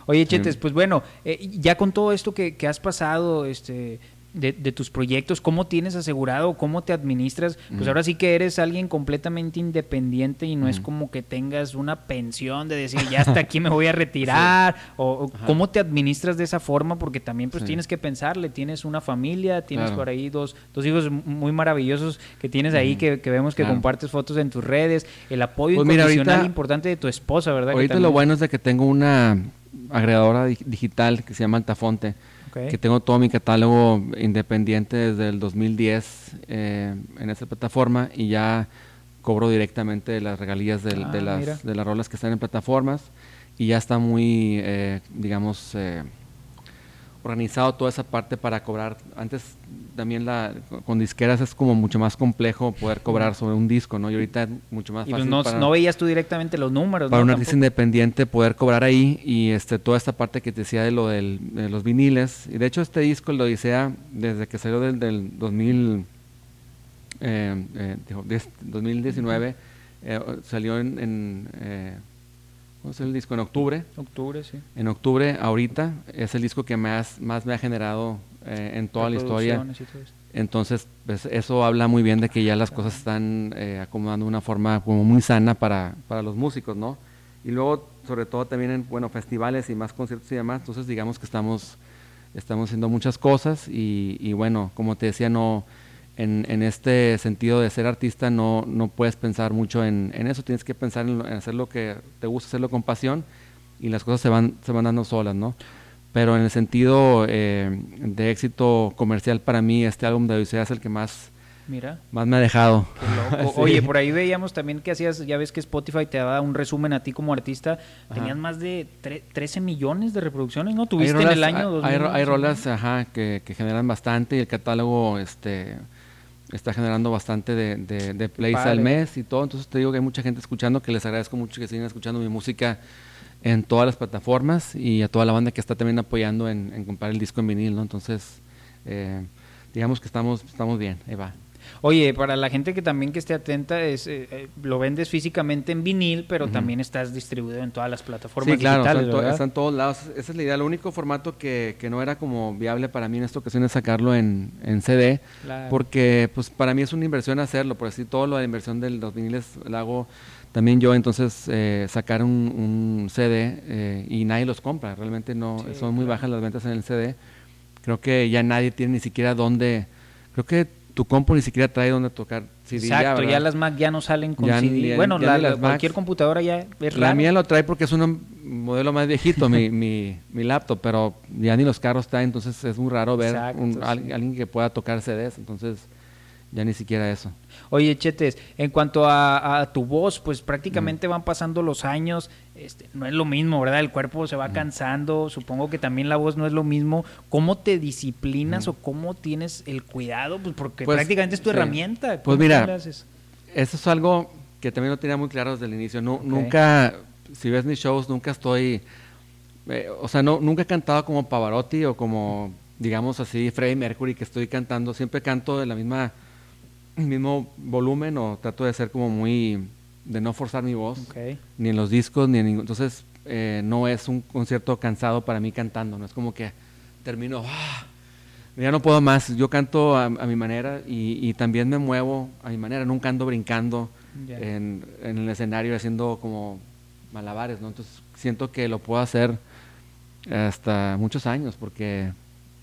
Oye, Chetes, pues bueno, eh, ya con todo esto que, que has pasado, este, de, tus proyectos, cómo tienes asegurado, cómo te administras, pues ahora sí que eres alguien completamente independiente y no es como que tengas una pensión de decir, ya hasta aquí me voy a retirar, o, cómo te administras de esa forma, porque también pues tienes que pensarle, tienes una familia, tienes por ahí dos, dos hijos muy maravillosos que tienes ahí, que, vemos que compartes fotos en tus redes, el apoyo pues incondicional importante de tu esposa, ¿verdad? Ahorita lo bueno es de que tengo una agregadora digital que se llama Altafonte, que tengo todo mi catálogo independiente desde el 2010 eh, en esa plataforma y ya cobro directamente las regalías de, ah, las, de las rolas que están en plataformas y ya está muy, eh, digamos, eh, organizado toda esa parte para cobrar. Antes también la con disqueras es como mucho más complejo poder cobrar sobre un disco, ¿no? Y ahorita es mucho más fácil. no, no, veías tú directamente los números, Para un artista independiente poder cobrar ahí y este toda esta parte que te decía de lo del, de los viniles. Y de hecho este disco, el Odisea, desde que salió del, del 2000, eh, eh, 2019, eh, salió en... en eh, ¿Cómo es el disco? En octubre. Octubre, sí. En octubre, ahorita, es el disco que más, más me ha generado eh, en toda la historia. Entonces, pues, eso habla muy bien de que ya las cosas están eh, acomodando de una forma como muy sana para, para los músicos, ¿no? Y luego, sobre todo también en, bueno, festivales y más conciertos y demás, entonces digamos que estamos, estamos haciendo muchas cosas y, y bueno, como te decía, no en, en, este sentido de ser artista no, no puedes pensar mucho en, en eso, tienes que pensar en, hacer lo que te gusta, hacerlo con pasión y las cosas se van, se van dando solas, ¿no? Pero en el sentido eh, de éxito comercial para mí, este álbum de Odisea es el que más, Mira. más me ha dejado. Oye, por ahí veíamos también que hacías, ya ves que Spotify te daba un resumen a ti como artista, tenías más de 13 millones de reproducciones, ¿no? Tuviste en el año Hay, hay rolas ajá, que, que generan bastante y el catálogo... este está generando bastante de, de, plays al mes y todo. Entonces te digo que hay mucha gente escuchando, que les agradezco mucho que sigan escuchando mi música en todas las plataformas y a toda la banda que está también apoyando en, comprar el disco en vinil, ¿no? Entonces, eh, digamos que estamos, estamos bien, ahí va. Oye, para la gente que también que esté atenta, es eh, eh, lo vendes físicamente en vinil, pero también estás distribuido en todas las plataformas sí, claro, está, en todos lados. Esa es la idea. El único formato que, que, no era como viable para mí en esta ocasión es sacarlo en, en CD, porque pues para mí es una inversión hacerlo, por así todo lo de inversión de los viniles lo hago también yo, entonces eh, sacar un, CD y nadie los compra, realmente no, son muy bajas las ventas en el CD. Creo que ya nadie tiene ni siquiera dónde, creo que tu compu ni siquiera trae donde tocar Exacto, ya, las Mac ya no salen con CD. bueno, la, cualquier computadora ya es La mía lo trae porque es un modelo más viejito, mi, mi, mi, laptop, pero ya ni los carros traen, entonces es muy raro ver alguien que pueda tocar CDs, entonces ya ni siquiera eso. Oye, Chetes, en cuanto a, tu voz, pues prácticamente van pasando los años, este, no es lo mismo, ¿verdad? El cuerpo se va cansando, supongo que también la voz no es lo mismo. ¿Cómo te disciplinas o cómo tienes el cuidado? Pues porque pues, prácticamente es tu herramienta. Pues mira, eso es algo que también no tenía muy claro desde el inicio. No, Nunca, si ves mis shows, nunca estoy, eh, o sea, no, nunca he cantado como Pavarotti o como, digamos así, Freddie Mercury, que estoy cantando. Siempre canto de la misma mismo volumen o trato de ser como muy, de no forzar mi voz, ni en los discos, ni en ningún, entonces eh, no es un concierto cansado para mí cantando, no es como que termino, ¡ah! ya no puedo más, yo canto a, mi manera y, también me muevo a mi manera, nunca ando brincando en, el escenario haciendo como malabares, ¿no? Entonces siento que lo puedo hacer hasta muchos años porque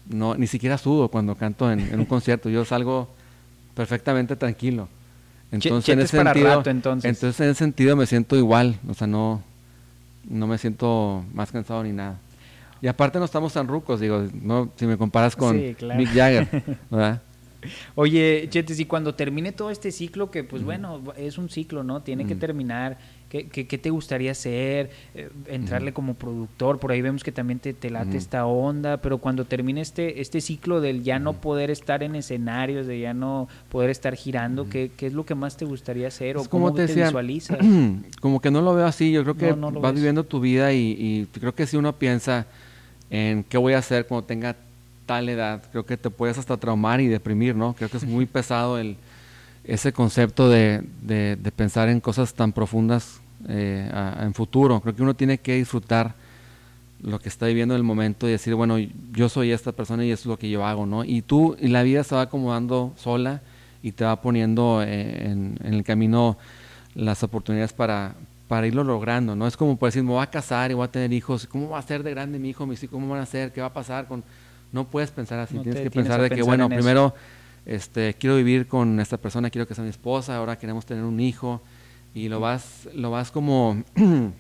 no, ni siquiera sudo cuando canto en, en un concierto, yo salgo perfectamente tranquilo. Entonces, en ese sentido, entonces. en ese sentido me siento igual, o sea, no, no me siento más cansado ni nada. Y aparte no estamos tan rucos, digo, no, si me comparas con Mick Jagger, ¿verdad? Oye, Chetes, y cuando termine todo este ciclo, que pues bueno, es un ciclo, ¿no? Tiene que terminar. ¿Qué, ¿Qué, te gustaría hacer? Eh, entrarle como productor, por ahí vemos que también te, te late esta onda, pero cuando termine este, este ciclo del ya no poder estar en escenarios, de ya no poder estar girando, ¿qué, ¿qué, es lo que más te gustaría hacer o cómo te, visualizas? Como que no lo veo así, yo creo que vas viviendo tu vida y, y creo que si uno piensa en qué voy a hacer cuando tenga tal edad, creo que te puedes hasta traumar y deprimir, ¿no? Creo que es muy pesado el, ese concepto de, de, pensar en cosas tan profundas eh, en futuro. Creo que uno tiene que disfrutar lo que está viviendo en el momento y decir, bueno, yo soy esta persona y eso es lo que yo hago, ¿no? Y tú, y la vida se va acomodando sola y te va poniendo eh, en, en, el camino las oportunidades para, para irlo logrando, ¿no? Es como por decir, me voy a casar y voy a tener hijos, ¿cómo va a ser de grande mi hijo? Mis hijos, ¿cómo van a ser? ¿Qué va a pasar con...? No puedes pensar así, tienes que pensar de que, bueno, primero este, quiero vivir con esta persona, quiero que sea mi esposa, ahora queremos tener un hijo, y lo vas, lo vas como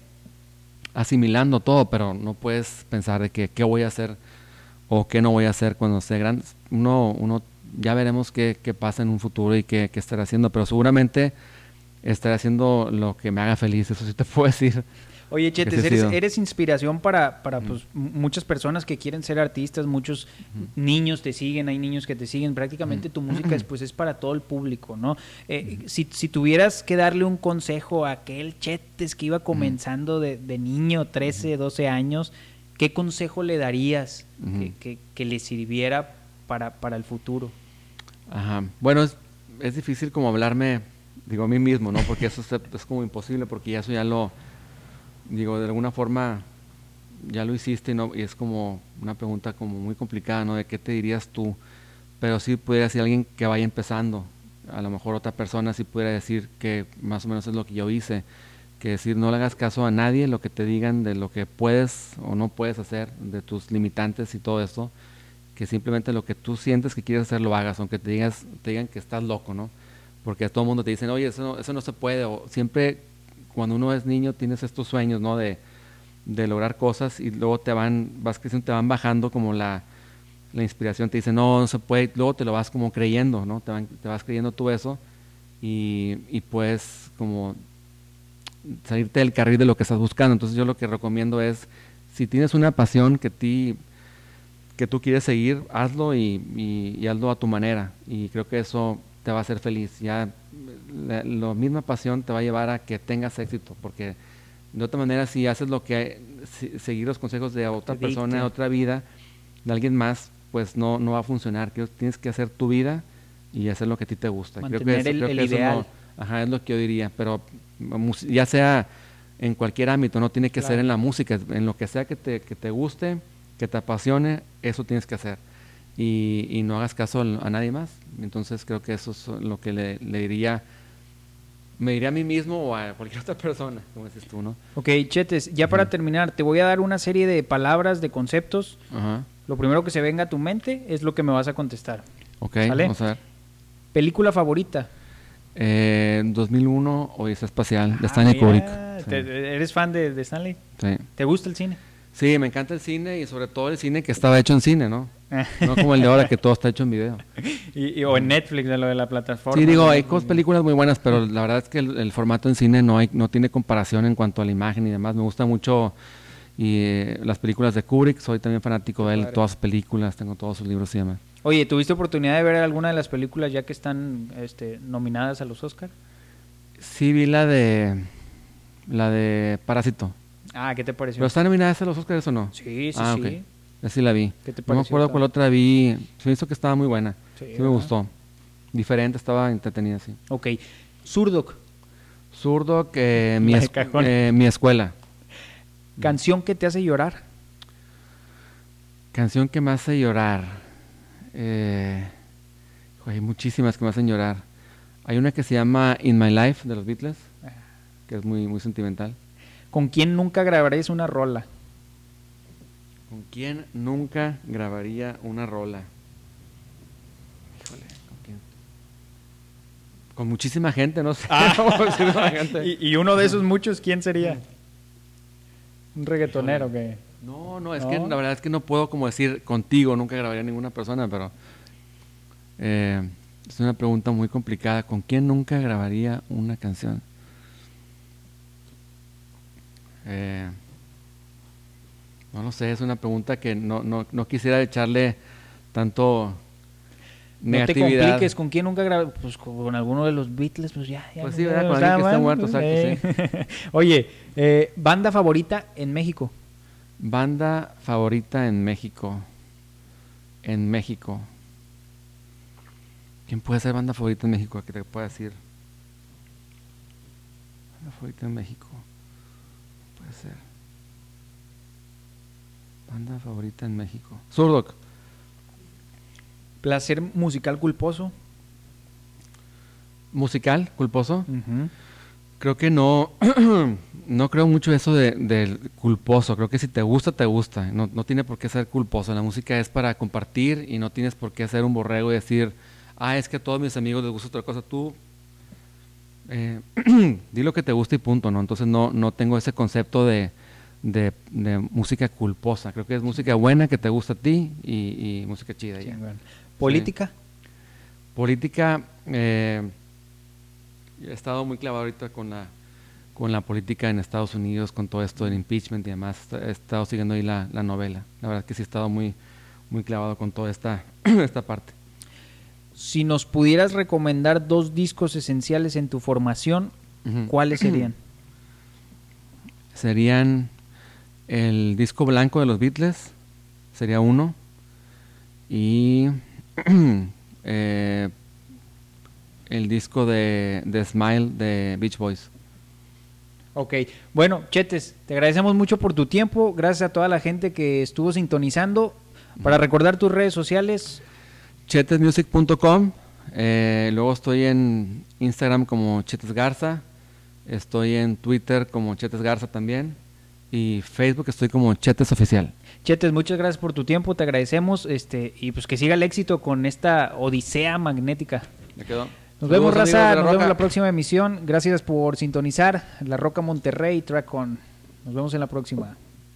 asimilando todo, pero no puedes pensar de que qué voy a hacer o qué no voy a hacer cuando sea grande. Uno, uno ya veremos qué, qué pasa en un futuro y qué, qué estaré haciendo, pero seguramente estaré haciendo lo que me haga feliz, eso sí te puedo decir. Oye, Chetes, eres, inspiración para, para pues, muchas personas que quieren ser artistas, muchos niños te siguen, hay niños que te siguen, prácticamente tu música pues, es para todo el público, ¿no? Eh, si, si, tuvieras que darle un consejo a aquel Chetes que iba comenzando de, niño, 13, 12 años, ¿qué consejo le darías que, que, le sirviera para, para el futuro? Ajá. Bueno, es, es difícil como hablarme, digo, a mí mismo, ¿no? Porque eso es, es como imposible, porque ya eso ya lo digo, de alguna forma ya lo hiciste y, es como una pregunta como muy complicada, ¿no? De qué te dirías tú, pero sí pudiera decir alguien que vaya empezando, a lo mejor otra persona sí pudiera decir que más o menos es lo que yo hice, que decir no le hagas caso a nadie, lo que te digan de lo que puedes o no puedes hacer, de tus limitantes y todo eso, que simplemente lo que tú sientes que quieres hacer lo hagas, aunque te, digas, te digan que estás loco, ¿no? Porque a todo el mundo te dicen, oye, eso eso no se puede, o siempre cuando uno es niño tienes estos sueños, ¿no? De, lograr cosas y luego te van, vas creciendo, te van bajando como la, inspiración, te dice, no, no se puede, luego te lo vas como creyendo, ¿no? Te, te vas creyendo tú eso y, y puedes como salirte del carril de lo que estás buscando. Entonces yo lo que recomiendo es, si tienes una pasión que, ti, que tú quieres seguir, hazlo y, y hazlo a tu manera. Y creo que eso te va a hacer feliz. Ya la, misma pasión te va a llevar a que tengas éxito, porque de otra manera si haces lo que seguir los consejos de otra persona, de otra vida, de alguien más, pues no, no va a funcionar. tienes que hacer tu vida y hacer lo que a ti te gusta. creo que, eso, ideal. ajá, es lo que yo diría, pero ya sea en cualquier ámbito, no tiene que ser en la música, en lo que sea que te, que te guste, que te apasione, eso tienes que hacer. Y, y no hagas caso a nadie más. Entonces creo que eso es lo que le, diría, me diría a mí mismo o a cualquier otra persona, como dices tú, ¿no? Ok, Chetes, ya para terminar, te voy a dar una serie de palabras, de conceptos. Lo primero que se venga a tu mente es lo que me vas a contestar. Ok, vamos a ver. Película favorita. Eh, 2001, Odisea Espacial, de ah, Stanley Kubrick. ¿Eres fan de, de, Stanley? Sí. ¿Te gusta el cine? Sí, me encanta el cine y sobre todo el cine que estaba hecho en cine, ¿no? No como el de ahora que todo está hecho en video. y, o en Netflix, de lo de la plataforma. Sí, digo, hay películas muy buenas, pero la verdad es que el, formato en cine no, hay, no tiene comparación en cuanto a la imagen y demás. Me gusta mucho y eh, las películas de Kubrick, soy también fanático de él, todas sus películas, tengo todos sus libros y demás. Oye, ¿tuviste oportunidad de ver alguna de las películas ya que están este, nominadas a los Oscars? Sí, vi la de la de Parásito. Ah, ¿qué te pareció? ¿Pero están nominadas a los Oscars o no? Sí, sí, ah, sí. Así la vi. ¿Qué te pareció? No me acuerdo cuál otra vi. Se me hizo que estaba muy buena. Sí, me gustó. Diferente, estaba entretenida, sí. Ok. Zurdok. Zurdok, eh, mi, eh, mi escuela. Canción que te hace llorar. Canción que me hace llorar. Eh, hay muchísimas que me hacen llorar. Hay una que se llama In My Life de los Beatles, que es muy, muy sentimental. ¿Con quién nunca grabarías una rola? ¿Con quién nunca grabaría una rola? Híjole, ¿con quién? Con muchísima gente, no sé. Ah. ¿Y, ¿Y, uno de esos muchos, ¿quién sería? ¿Un reggaetonero que...? No, no, es que la verdad es que no puedo como decir contigo, nunca grabaría ninguna persona, pero eh, es una pregunta muy complicada. ¿Con quién nunca grabaría una canción? Eh, no lo sé, es una pregunta que no, no, no quisiera echarle tanto no te compliques, ¿con quién nunca grabé? Pues con alguno de los Beatles, pues ya. ya pues sí, ¿verdad? Con alguien que está muerto, exacto, sí. Oye, eh, ¿banda favorita en México? Banda favorita en México. En México. ¿Quién puede ser banda favorita en México? ¿Qué te puedo decir? Banda favorita en México. Puede ser. Banda favorita en México. Surdoc. Placer musical culposo. Musical culposo. Creo que no, no creo mucho eso de, culposo. Creo que si te gusta, te gusta. No, no, tiene por qué ser culposo. La música es para compartir y no tienes por qué hacer un borrego y decir, ah, es que a todos mis amigos les gusta otra cosa. Tú eh, di lo que te gusta y punto, ¿no? Entonces no, no tengo ese concepto de, de, música culposa. Creo que es música buena que te gusta a ti y, música chida. ya. ¿Política? Política, eh, he estado muy clavado ahorita con la, con la política en Estados Unidos, con todo esto del impeachment y demás. He estado siguiendo ahí la, novela. La verdad que sí he estado muy, muy clavado con toda esta, esta parte. Si nos pudieras recomendar dos discos esenciales en tu formación, ¿cuáles serían? Serían el disco blanco de los Beatles, sería uno, y eh, el disco de, Smile de Beach Boys. Ok, bueno, Chetes, te agradecemos mucho por tu tiempo, gracias a toda la gente que estuvo sintonizando. Para recordar tus redes sociales. Chetesmusic.com, eh, luego estoy en Instagram como Chetes Garza, estoy en Twitter como Chetes Garza también y Facebook estoy como Chetes Oficial. Chetes, muchas gracias por tu tiempo, te agradecemos este y pues que siga el éxito con esta odisea magnética. Me quedo. Nos vemos, Raza, nos vemos en la próxima emisión. Gracias por sintonizar La Roca Monterrey, Track On. Nos vemos en la próxima.